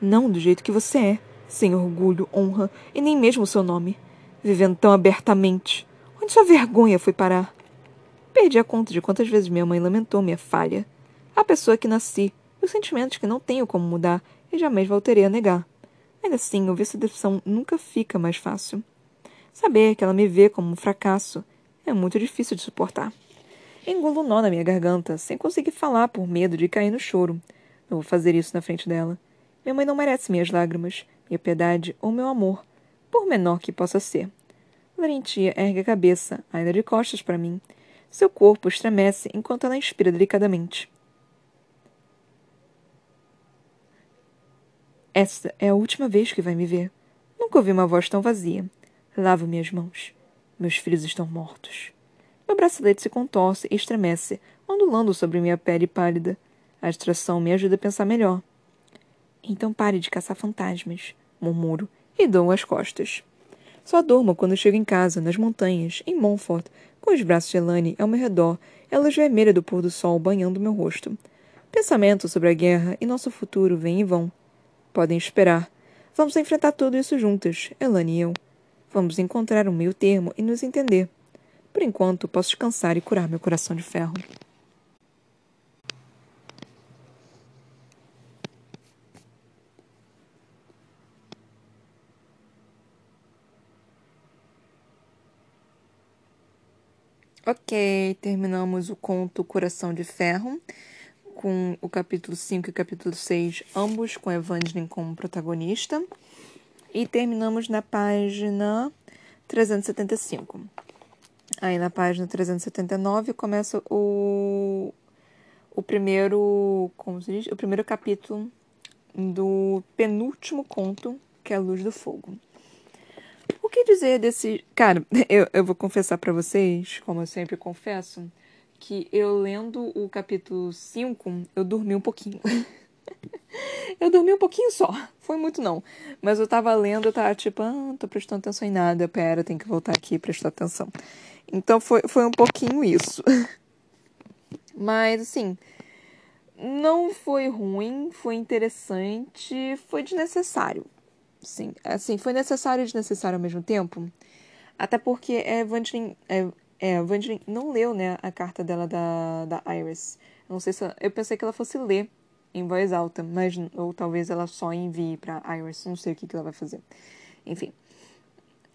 Não do jeito que você é, sem orgulho, honra e nem mesmo seu nome. Vivendo tão abertamente. Onde sua vergonha foi parar? Perdi a conta de quantas vezes minha mãe lamentou minha falha. A pessoa que nasci, os sentimentos que não tenho como mudar e jamais voltarei a negar. Ainda assim, ouvir essa decepção nunca fica mais fácil. Saber que ela me vê como um fracasso é muito difícil de suportar. Engulo um nó na minha garganta, sem conseguir falar por medo de cair no choro. Não vou fazer isso na frente dela. Minha mãe não merece minhas lágrimas, minha piedade ou meu amor, por menor que possa ser. Larentia ergue a cabeça, ainda de costas para mim. Seu corpo estremece enquanto ela inspira delicadamente. Esta é a última vez que vai me ver. Nunca ouvi uma voz tão vazia. Lavo minhas mãos. Meus filhos estão mortos. Meu bracelete se contorce e estremece, ondulando sobre minha pele pálida. A distração me ajuda a pensar melhor. Então pare de caçar fantasmas, murmuro, e dou as costas. Só durmo quando chego em casa, nas montanhas, em Montfort, com os braços de Elane ao meu redor e a luz vermelha do pôr do sol banhando meu rosto. Pensamentos sobre a guerra e nosso futuro vêm e vão. Podem esperar. Vamos enfrentar tudo isso juntas, Elane e eu. Vamos encontrar um meio termo e nos entender. Por enquanto, posso descansar e curar meu coração de ferro. Ok, terminamos o conto Coração de Ferro, com o capítulo 5 e o capítulo 6, ambos com Evangeline como protagonista. E terminamos na página 375. Aí na página 379 começa o, o primeiro. Como se diz? O primeiro capítulo do penúltimo conto, que é a Luz do Fogo. Que dizer desse. Cara, eu, eu vou confessar para vocês, como eu sempre confesso, que eu lendo o capítulo 5, eu dormi um pouquinho. eu dormi um pouquinho só. Foi muito não. Mas eu tava lendo, eu tava tipo, ah, não tô prestando atenção em nada. Pera, tem que voltar aqui e prestar atenção. Então foi, foi um pouquinho isso. Mas assim, não foi ruim, foi interessante, foi desnecessário. Sim, assim, foi necessário e desnecessário ao mesmo tempo. Até porque a Evangeline, é, é, Evangeline não leu, né, a carta dela da, da Iris. Não sei se ela, eu pensei que ela fosse ler em voz alta, mas ou talvez ela só envie para Iris, não sei o que, que ela vai fazer. Enfim.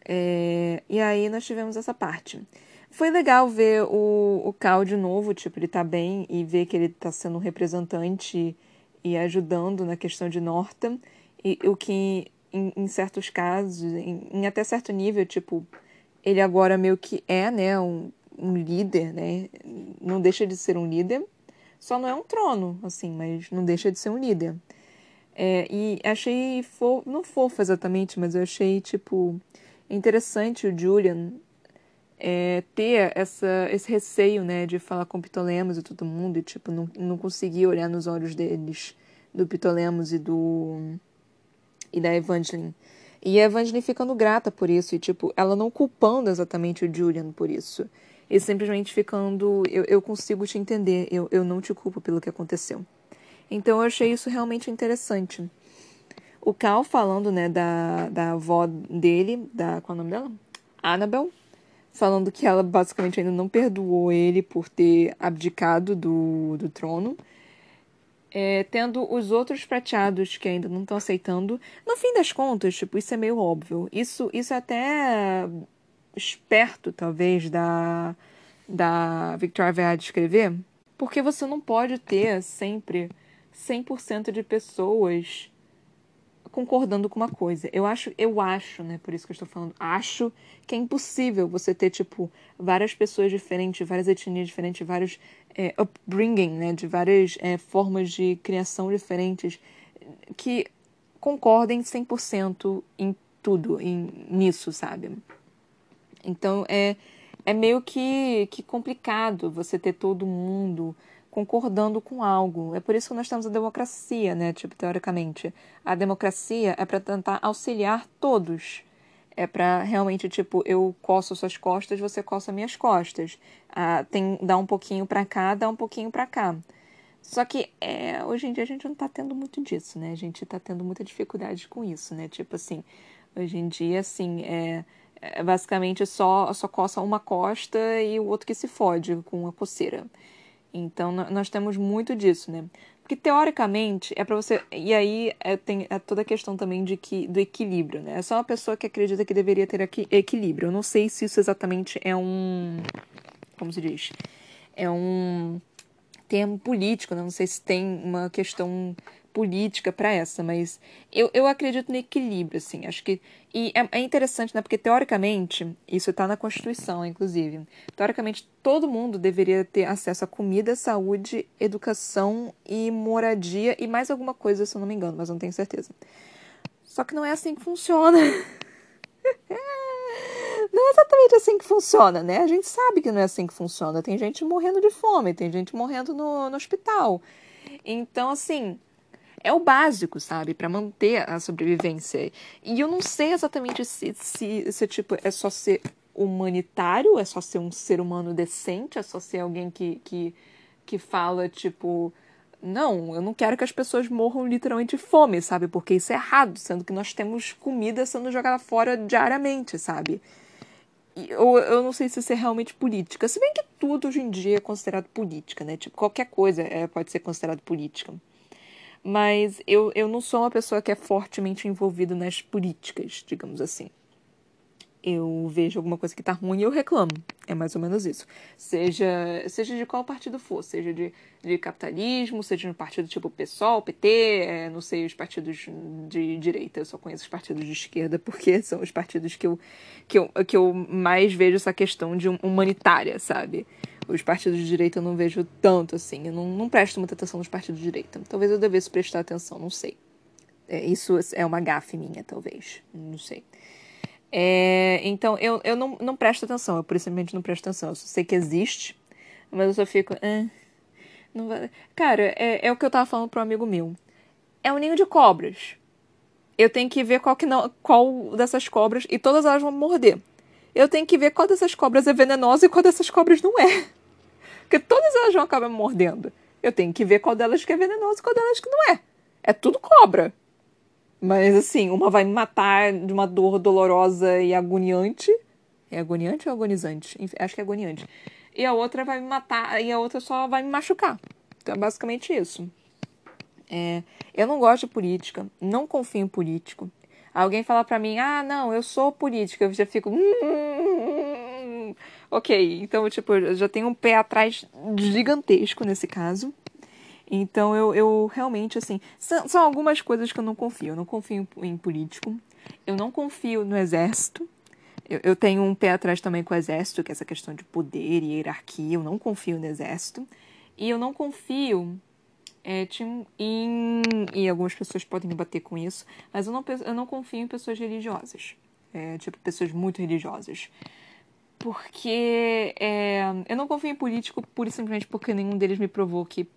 É, e aí nós tivemos essa parte. Foi legal ver o, o Cal de novo, tipo, ele tá bem e ver que ele tá sendo um representante e ajudando na questão de Norton. E o que em, em certos casos, em, em, até certo nível, tipo, ele agora meio que é, né, um, um líder, né? Não deixa de ser um líder, só não é um trono, assim, mas não deixa de ser um líder. É, e achei, fofo, não fofo exatamente, mas eu achei, tipo, interessante o Julian é, ter essa, esse receio, né, de falar com Ptolemos e todo mundo, e, tipo, não, não conseguir olhar nos olhos deles, do Ptolemos e do e da Evangeline. E a Evangeline ficando grata por isso, e tipo, ela não culpando exatamente o Julian por isso. E simplesmente ficando, eu, eu consigo te entender, eu, eu não te culpo pelo que aconteceu. Então eu achei isso realmente interessante. O Cal falando, né, da, da avó dele, da. Qual é o nome dela? Annabel. Falando que ela basicamente ainda não perdoou ele por ter abdicado do, do trono é, tendo os outros prateados que ainda não estão aceitando. No fim das contas, tipo, isso é meio óbvio. Isso, isso é até esperto, talvez, da, da Victoria Vead escrever, porque você não pode ter sempre 100% de pessoas concordando com uma coisa. Eu acho, eu acho, né, por isso que eu estou falando, acho que é impossível você ter, tipo, várias pessoas diferentes, várias etnias diferentes, vários é, upbringing, né, de várias é, formas de criação diferentes, que concordem 100% em tudo, em, nisso, sabe? Então, é, é meio que, que complicado você ter todo mundo concordando com algo. É por isso que nós temos a democracia, né? Tipo, teoricamente. A democracia é para tentar auxiliar todos. É para realmente, tipo, eu coço suas costas, você coça minhas costas. Ah, tem, dá um pouquinho para cá, dá um pouquinho para cá. Só que é, hoje em dia a gente não tá tendo muito disso, né? A gente tá tendo muita dificuldade com isso, né? Tipo assim, hoje em dia, assim, é, é basicamente só, só coça uma costa e o outro que se fode com a coceira. Então, nós temos muito disso, né? Porque, teoricamente, é para você... E aí, é, tem é toda a questão também de que, do equilíbrio, né? É só uma pessoa que acredita que deveria ter aqui, equilíbrio. Eu não sei se isso exatamente é um... Como se diz? é um termo político, né? não sei se tem uma questão política para essa, mas eu, eu acredito no equilíbrio, assim, acho que, e é, é interessante, né, porque teoricamente, isso está na Constituição, inclusive, teoricamente todo mundo deveria ter acesso a comida, saúde, educação e moradia e mais alguma coisa, se eu não me engano, mas não tenho certeza. Só que não é assim que funciona. não é exatamente assim que funciona, né? A gente sabe que não é assim que funciona. Tem gente morrendo de fome, tem gente morrendo no, no hospital. Então, assim, é o básico, sabe? para manter a sobrevivência. E eu não sei exatamente se, se, se tipo, é só ser humanitário, é só ser um ser humano decente, é só ser alguém que, que, que fala, tipo, não, eu não quero que as pessoas morram literalmente de fome, sabe? Porque isso é errado, sendo que nós temos comida sendo jogada fora diariamente, sabe? ou eu não sei se isso é realmente política. Se bem que tudo hoje em dia é considerado política, né? Tipo, qualquer coisa é, pode ser considerado política. Mas eu, eu não sou uma pessoa que é fortemente envolvida nas políticas, digamos assim eu vejo alguma coisa que tá ruim e eu reclamo. É mais ou menos isso. Seja, seja de qual partido for, seja de, de capitalismo, seja de um partido tipo PSOL, PT, é, não sei os partidos de direita, eu só conheço os partidos de esquerda porque são os partidos que eu, que eu, que eu mais vejo essa questão de humanitária, sabe? Os partidos de direita eu não vejo tanto assim, eu não, não presto muita atenção nos partidos de direita. Talvez eu devesse prestar atenção, não sei. É, isso é uma gafe minha, talvez. Não sei. É, então, eu, eu não, não presto atenção, eu simplesmente não presto atenção. Eu sei que existe, mas eu só fico. Ah, não vai... Cara, é, é o que eu tava falando pro amigo meu. É um ninho de cobras. Eu tenho que ver qual, que não, qual dessas cobras. E todas elas vão morder. Eu tenho que ver qual dessas cobras é venenosa e qual dessas cobras não é. Porque todas elas vão acabar me mordendo. Eu tenho que ver qual delas que é venenosa e qual delas que não é. É tudo cobra. Mas assim, uma vai me matar de uma dor dolorosa e agoniante. É agoniante ou agonizante? Acho que é agoniante. E a outra vai me matar, e a outra só vai me machucar. Então é basicamente isso. É, eu não gosto de política, não confio em político. Alguém fala pra mim, ah, não, eu sou política, eu já fico. Hum, ok, então, tipo, eu já tenho um pé atrás gigantesco nesse caso. Então eu, eu realmente, assim, são, são algumas coisas que eu não confio. Eu não confio em, político, eu não confio no exército. Eu, eu tenho um pé atrás também com o exército, que é essa questão de poder e hierarquia. Eu não confio no exército. E eu não confio é, em. E algumas pessoas podem me bater com isso, mas eu não, eu não confio em pessoas religiosas. É, tipo, pessoas muito religiosas. Porque é, eu não confio em político pura e simplesmente porque nenhum deles me provou que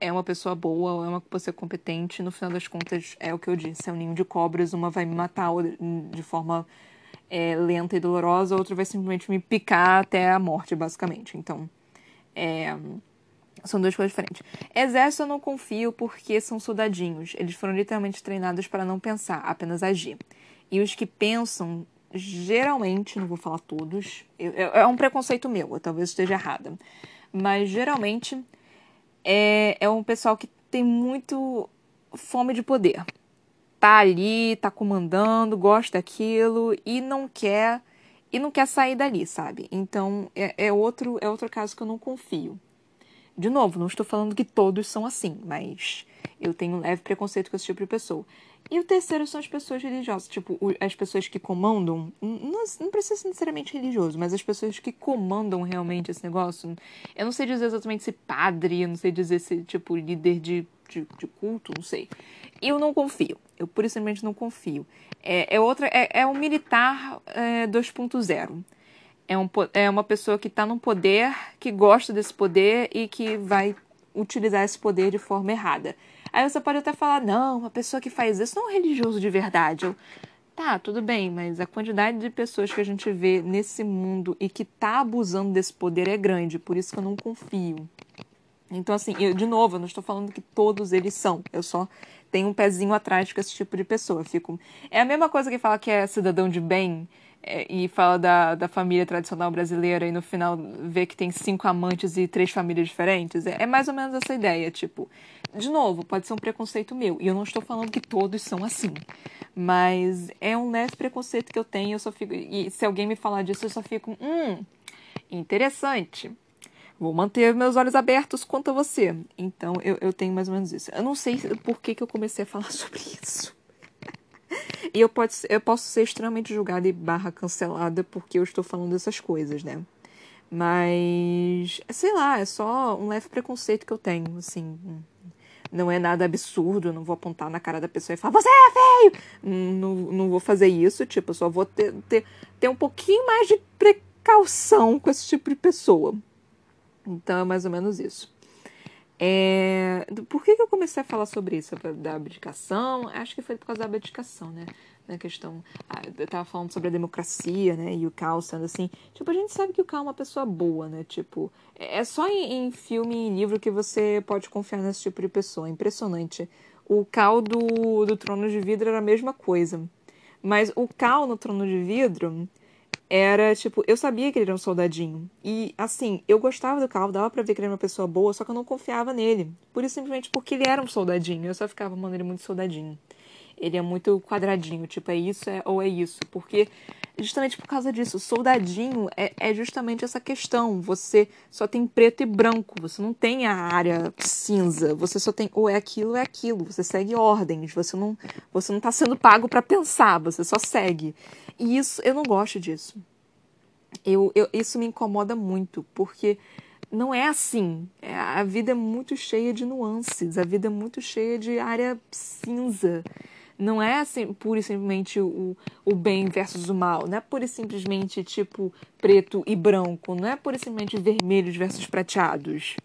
é uma pessoa boa, é uma pessoa competente, no final das contas é o que eu disse, é um ninho de cobras, uma vai me matar de forma é, lenta e dolorosa, a outra vai simplesmente me picar até a morte, basicamente. Então, é, são duas coisas diferentes. Exército eu não confio porque são soldadinhos, eles foram literalmente treinados para não pensar, apenas agir. E os que pensam, geralmente, não vou falar todos, é um preconceito meu, eu talvez esteja errada, mas geralmente é, é um pessoal que tem muito fome de poder. Tá ali, tá comandando, gosta daquilo e não quer e não quer sair dali, sabe? Então é, é outro é outro caso que eu não confio. De novo, não estou falando que todos são assim, mas eu tenho um leve preconceito com esse tipo de pessoa. E o terceiro são as pessoas religiosas, tipo, as pessoas que comandam, não, não precisa ser necessariamente religioso, mas as pessoas que comandam realmente esse negócio. Eu não sei dizer exatamente se padre, eu não sei dizer se, tipo, líder de, de, de culto, não sei. Eu não confio, eu pura e simplesmente não confio. É, é outra, é, é um militar é, 2.0. É, um, é uma pessoa que está no poder, que gosta desse poder e que vai utilizar esse poder de forma errada. Aí você pode até falar, não, uma pessoa que faz isso não é um religioso de verdade. Eu, tá, tudo bem, mas a quantidade de pessoas que a gente vê nesse mundo e que tá abusando desse poder é grande, por isso que eu não confio. Então, assim, eu, de novo, eu não estou falando que todos eles são. Eu só tenho um pezinho atrás com esse tipo de pessoa. Fico... É a mesma coisa que fala que é cidadão de bem e fala da, da família tradicional brasileira e no final vê que tem cinco amantes e três famílias diferentes. É, é, mais ou menos essa ideia, tipo. De novo, pode ser um preconceito meu. E eu não estou falando que todos são assim. Mas é um leve preconceito que eu tenho. Eu só fico. E se alguém me falar disso, eu só fico. Hum, interessante. Vou manter meus olhos abertos quanto a você. Então, eu, eu tenho mais ou menos isso. Eu não sei por que, que eu comecei a falar sobre isso. E eu, pode, eu posso ser extremamente julgada e barra cancelada porque eu estou falando dessas coisas, né? Mas, sei lá, é só um leve preconceito que eu tenho, assim. Não é nada absurdo, não vou apontar na cara da pessoa e falar, você é feio! Não, não vou fazer isso, tipo, eu só vou ter, ter, ter um pouquinho mais de precaução com esse tipo de pessoa. Então é mais ou menos isso. É... Por que, que eu comecei a falar sobre isso? Da abdicação? Acho que foi por causa da abdicação, né? Na questão. Ah, eu tava falando sobre a democracia, né? E o Cal sendo assim. Tipo, a gente sabe que o Cal é uma pessoa boa, né? Tipo, é só em, em filme e livro que você pode confiar nesse tipo de pessoa. Impressionante. O Cal do, do Trono de Vidro era a mesma coisa. Mas o Cal no Trono de Vidro era tipo, eu sabia que ele era um soldadinho. E assim, eu gostava do Cal, dava pra ver que ele era uma pessoa boa, só que eu não confiava nele. Por isso, simplesmente porque ele era um soldadinho. Eu só ficava, mano, ele é muito soldadinho. Ele é muito quadradinho, tipo, é isso é, ou é isso. Porque, justamente por causa disso, soldadinho é, é justamente essa questão. Você só tem preto e branco, você não tem a área cinza. Você só tem ou é aquilo ou é aquilo. Você segue ordens, você não, você não tá sendo pago para pensar, você só segue. E isso, eu não gosto disso. Eu, eu, isso me incomoda muito, porque não é assim. É, a vida é muito cheia de nuances, a vida é muito cheia de área cinza. Não é assim, pura e simplesmente o, o bem versus o mal. Não é pura e simplesmente tipo preto e branco. Não é pura e simplesmente vermelhos versus prateados.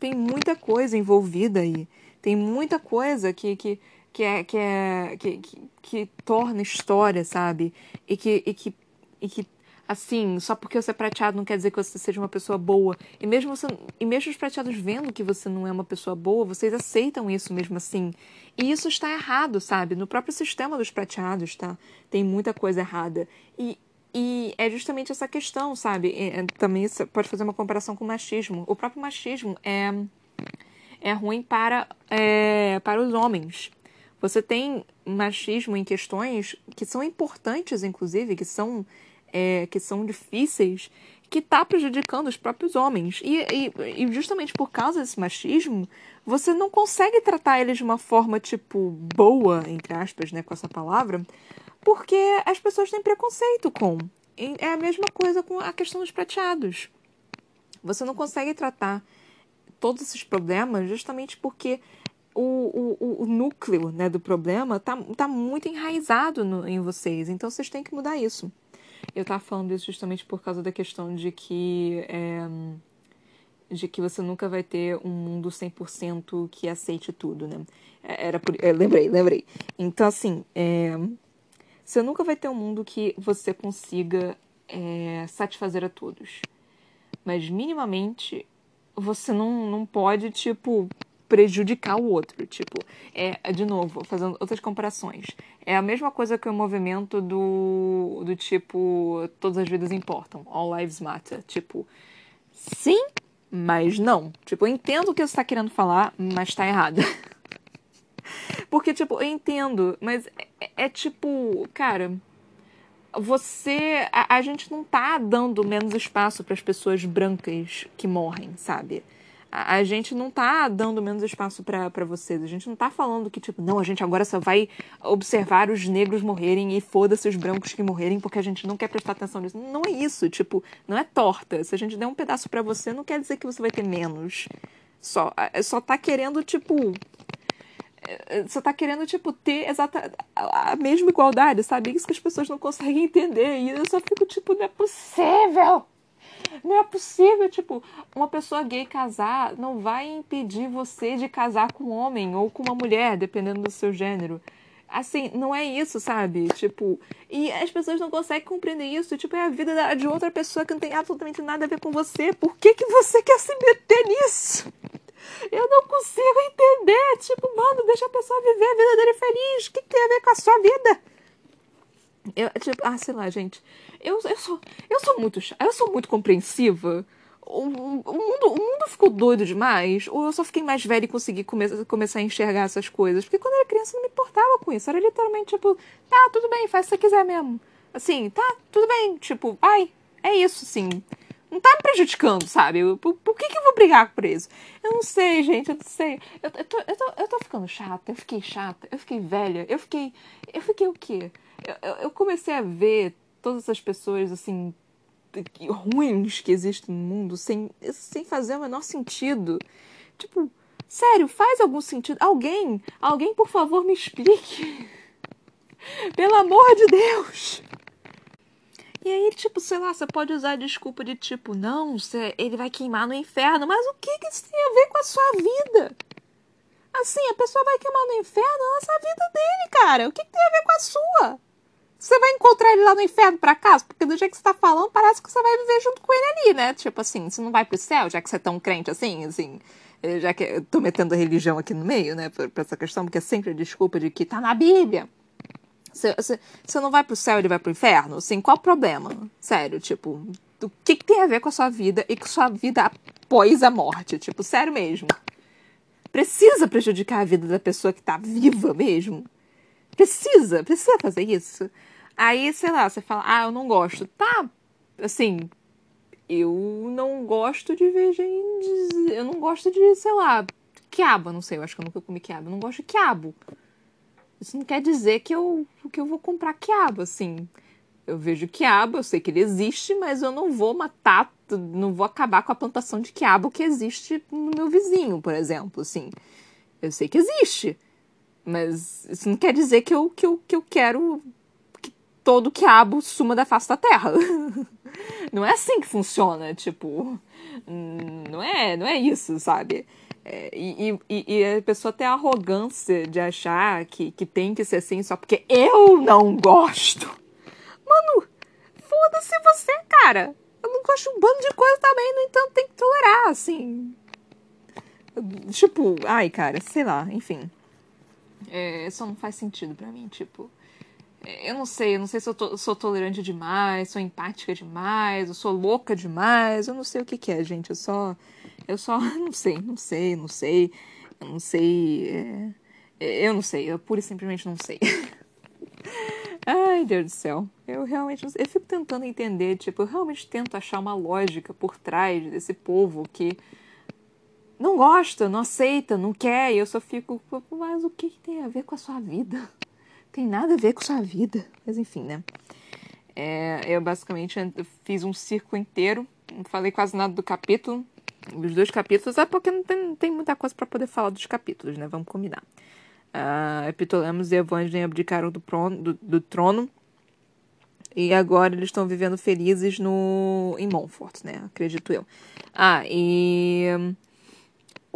Tem muita coisa envolvida aí. Tem muita coisa que, que, que, é, que, é, que, que, que torna história, sabe? E que, e que, e que assim, só porque você é prateado não quer dizer que você seja uma pessoa boa. E mesmo, você, e mesmo os prateados vendo que você não é uma pessoa boa, vocês aceitam isso mesmo assim. E isso está errado, sabe? No próprio sistema dos prateados, tá? Tem muita coisa errada. E, e é justamente essa questão, sabe? É, também você pode fazer uma comparação com o machismo. O próprio machismo é, é ruim para, é, para os homens. Você tem machismo em questões que são importantes, inclusive, que são é, que são difíceis, que está prejudicando os próprios homens. E, e, e, justamente por causa desse machismo, você não consegue tratar eles de uma forma, tipo, boa, entre aspas, né, com essa palavra, porque as pessoas têm preconceito com. É a mesma coisa com a questão dos prateados. Você não consegue tratar todos esses problemas justamente porque o, o, o núcleo né, do problema está tá muito enraizado no, em vocês. Então vocês têm que mudar isso. Eu tava falando isso justamente por causa da questão de que. É, de que você nunca vai ter um mundo 100% que aceite tudo, né? É, era por, eu lembrei, lembrei. Então, assim, é, você nunca vai ter um mundo que você consiga é, satisfazer a todos. Mas, minimamente, você não, não pode, tipo, prejudicar o outro. Tipo, é, de novo, fazendo outras comparações. É a mesma coisa que o movimento do, do tipo, todas as vidas importam, all lives matter. Tipo, sim, mas não. Tipo, eu entendo o que você está querendo falar, mas está errado. Porque, tipo, eu entendo, mas é, é tipo, cara, você. A, a, gente não tá dando menos espaço para as pessoas brancas que morrem, sabe? A, a gente não tá dando menos espaço para vocês. A gente não tá falando que, tipo, não, a gente agora só vai observar os negros morrerem e foda-se os brancos que morrerem porque a gente não quer prestar atenção nisso. Não é isso, tipo, não é torta. Se a gente der um pedaço para você, não quer dizer que você vai ter menos. Só, só tá querendo, tipo, é, é, só tá querendo, tipo, ter exata, a mesma igualdade, sabe? Isso que as pessoas não conseguem entender. E eu só fico, tipo, não é possível! Não é possível, tipo, uma pessoa gay casar não vai impedir você de casar com um homem ou com uma mulher, dependendo do seu gênero. Assim, não é isso, sabe? Tipo, e as pessoas não conseguem compreender isso. Tipo, é a vida de outra pessoa que não tem absolutamente nada a ver com você. Por que, que você quer se meter nisso? Eu não consigo entender. Tipo, mano, deixa a pessoa viver a vida dele feliz. O que, que tem a ver com a sua vida? Eu, tipo, ah, sei lá, gente. Eu, eu, sou, eu sou muito eu sou muito compreensiva. O, o, mundo, o mundo ficou doido demais? Ou eu só fiquei mais velha e consegui come, começar a enxergar essas coisas? Porque quando eu era criança eu não me importava com isso. Era literalmente tipo, tá, tudo bem, faz o que você quiser mesmo. Assim, tá, tudo bem. Tipo, ai, é isso, sim. não tá me prejudicando, sabe? Por, por que, que eu vou brigar por isso? Eu não sei, gente, eu não sei. Eu, eu, tô, eu, tô, eu tô ficando chata, eu fiquei chata, eu fiquei velha, eu fiquei. Eu fiquei o quê? Eu, eu comecei a ver todas essas pessoas, assim, ruins que existem no mundo sem, sem fazer o menor sentido. Tipo, sério, faz algum sentido? Alguém, alguém, por favor, me explique. Pelo amor de Deus! E aí, tipo, sei lá, você pode usar a desculpa de tipo, não, você, ele vai queimar no inferno, mas o que, que isso tem a ver com a sua vida? Assim, a pessoa vai queimar no inferno, nossa a vida dele, cara. O que, que tem a ver com a sua? Você vai encontrar ele lá no inferno por acaso? Porque do jeito que você tá falando, parece que você vai viver junto com ele ali, né? Tipo assim, você não vai pro céu, já que você é tão crente assim, assim. Eh, já que eu tô metendo a religião aqui no meio, né? Pra, pra essa questão, porque é sempre a desculpa de que tá na Bíblia. Você não vai pro céu, ele vai pro inferno? Assim, qual o problema? Sério, tipo, o que, que tem a ver com a sua vida e com a sua vida após a morte? Tipo, sério mesmo. Precisa prejudicar a vida da pessoa que tá viva mesmo? Precisa, precisa fazer isso. Aí, sei lá, você fala, ah, eu não gosto. Tá, assim, eu não gosto de ver gente. Eu não gosto de, sei lá, quiabo, não sei, eu acho que eu nunca comi quiabo. Eu não gosto de quiabo. Isso não quer dizer que eu, que eu vou comprar quiabo, assim. Eu vejo quiabo, eu sei que ele existe, mas eu não vou matar, não vou acabar com a plantação de quiabo que existe no meu vizinho, por exemplo, assim. Eu sei que existe, mas isso não quer dizer que eu, que eu, que eu quero que todo quiabo suma da face da terra. não é assim que funciona, tipo, não é, não é isso, sabe? É, e, e, e, a pessoa tem a arrogância de achar que, que tem que ser assim só porque eu não gosto. Mano, foda-se você, cara. Eu não gosto de um bando de coisa também, no entanto, tem que tolerar, assim. Tipo, ai, cara, sei lá, enfim. É, isso não faz sentido para mim, tipo. É, eu não sei, eu não sei se eu sou tolerante demais, sou empática demais, eu sou louca demais, eu não sei o que, que é, gente. Eu só eu só não sei, não sei, não sei, eu não sei. É, é, eu não sei, eu pura e simplesmente não sei. Ai, Deus do céu. Eu realmente não sei. Eu fico tentando entender, tipo, eu realmente tento achar uma lógica por trás desse povo que não gosta, não aceita, não quer, e eu só fico, mas o que tem a ver com a sua vida? Tem nada a ver com a sua vida. Mas enfim, né? É, eu basicamente fiz um circo inteiro, não falei quase nada do capítulo, os dois capítulos, é porque não tem, tem muita coisa para poder falar dos capítulos, né? Vamos combinar. Uh, Epitolemos e Evangeline abdicaram do, prono, do, do, trono e agora eles estão vivendo felizes no em Montfort, né? Acredito eu. Ah, e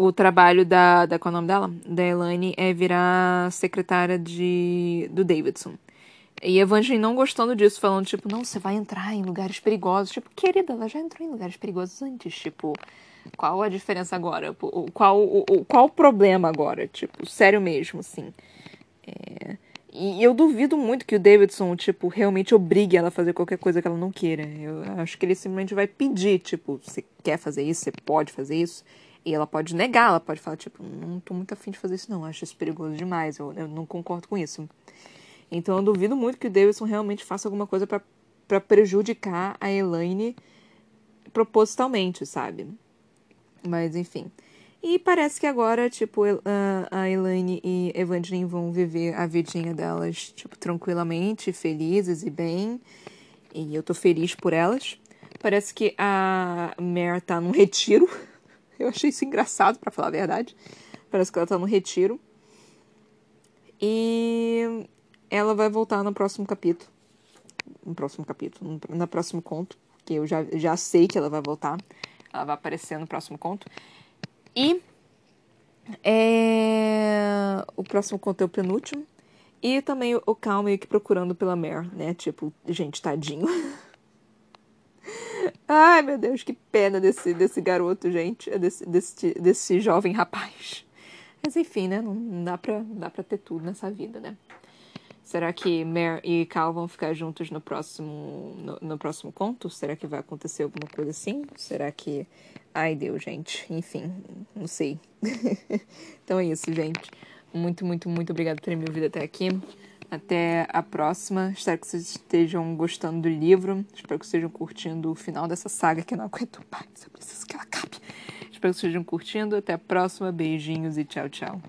o trabalho da, da qual é o nome dela? Da Elaine é virar secretária de do Davidson. E Evangeline não gostando disso, falando, tipo, não, você vai entrar em lugares perigosos. Tipo, querida, ela já entrou em lugares perigosos antes. Tipo, qual a diferença agora? Qual o, qual o problema agora? Tipo, sério mesmo, assim. É... E eu duvido muito que o Davidson, tipo, realmente obrigue ela a fazer qualquer coisa que ela não queira. Eu acho que ele simplesmente vai pedir, tipo, você quer fazer isso, você pode fazer isso. E ela pode negar, ela pode falar, tipo, não tô muito afim de fazer isso não, acho isso perigoso demais, eu, eu não concordo com isso. Então eu duvido muito que o Davidson realmente faça alguma coisa para prejudicar a Elaine propositalmente, sabe? Mas enfim. E parece que agora, tipo, a Elaine e Evangeline vão viver a vidinha delas, tipo, tranquilamente, felizes e bem. E eu tô feliz por elas. Parece que a Mare tá num retiro. Eu achei isso engraçado, para falar a verdade. Parece que ela tá num retiro. E ela vai voltar no próximo capítulo. No próximo capítulo, no, no próximo conto. Que eu já, já sei que ela vai voltar. Ela vai aparecer no próximo conto. E é... o próximo conto é o penúltimo. E também o Cal meio que procurando pela Mare, né? Tipo, gente, tadinho. Ai, meu Deus, que pena desse, desse garoto, gente. Desse, desse, desse jovem rapaz. Mas enfim, né? Não dá pra, não dá pra ter tudo nessa vida, né? Será que Mare e Cal vão ficar juntos no próximo, no, no, próximo conto? Será que vai acontecer alguma coisa assim? Será que. Ai, Deus, gente. Enfim, não sei. então é isso, gente. Muito, muito, muito obrigada por terem me ouvido até aqui. Até a próxima. Espero que vocês estejam gostando do livro. Espero que vocês estejam curtindo o final dessa saga que eu não aguento mais. Eu preciso que ela acabe. Espero que vocês estejam curtindo. Até a próxima. Beijinhos e tchau, tchau.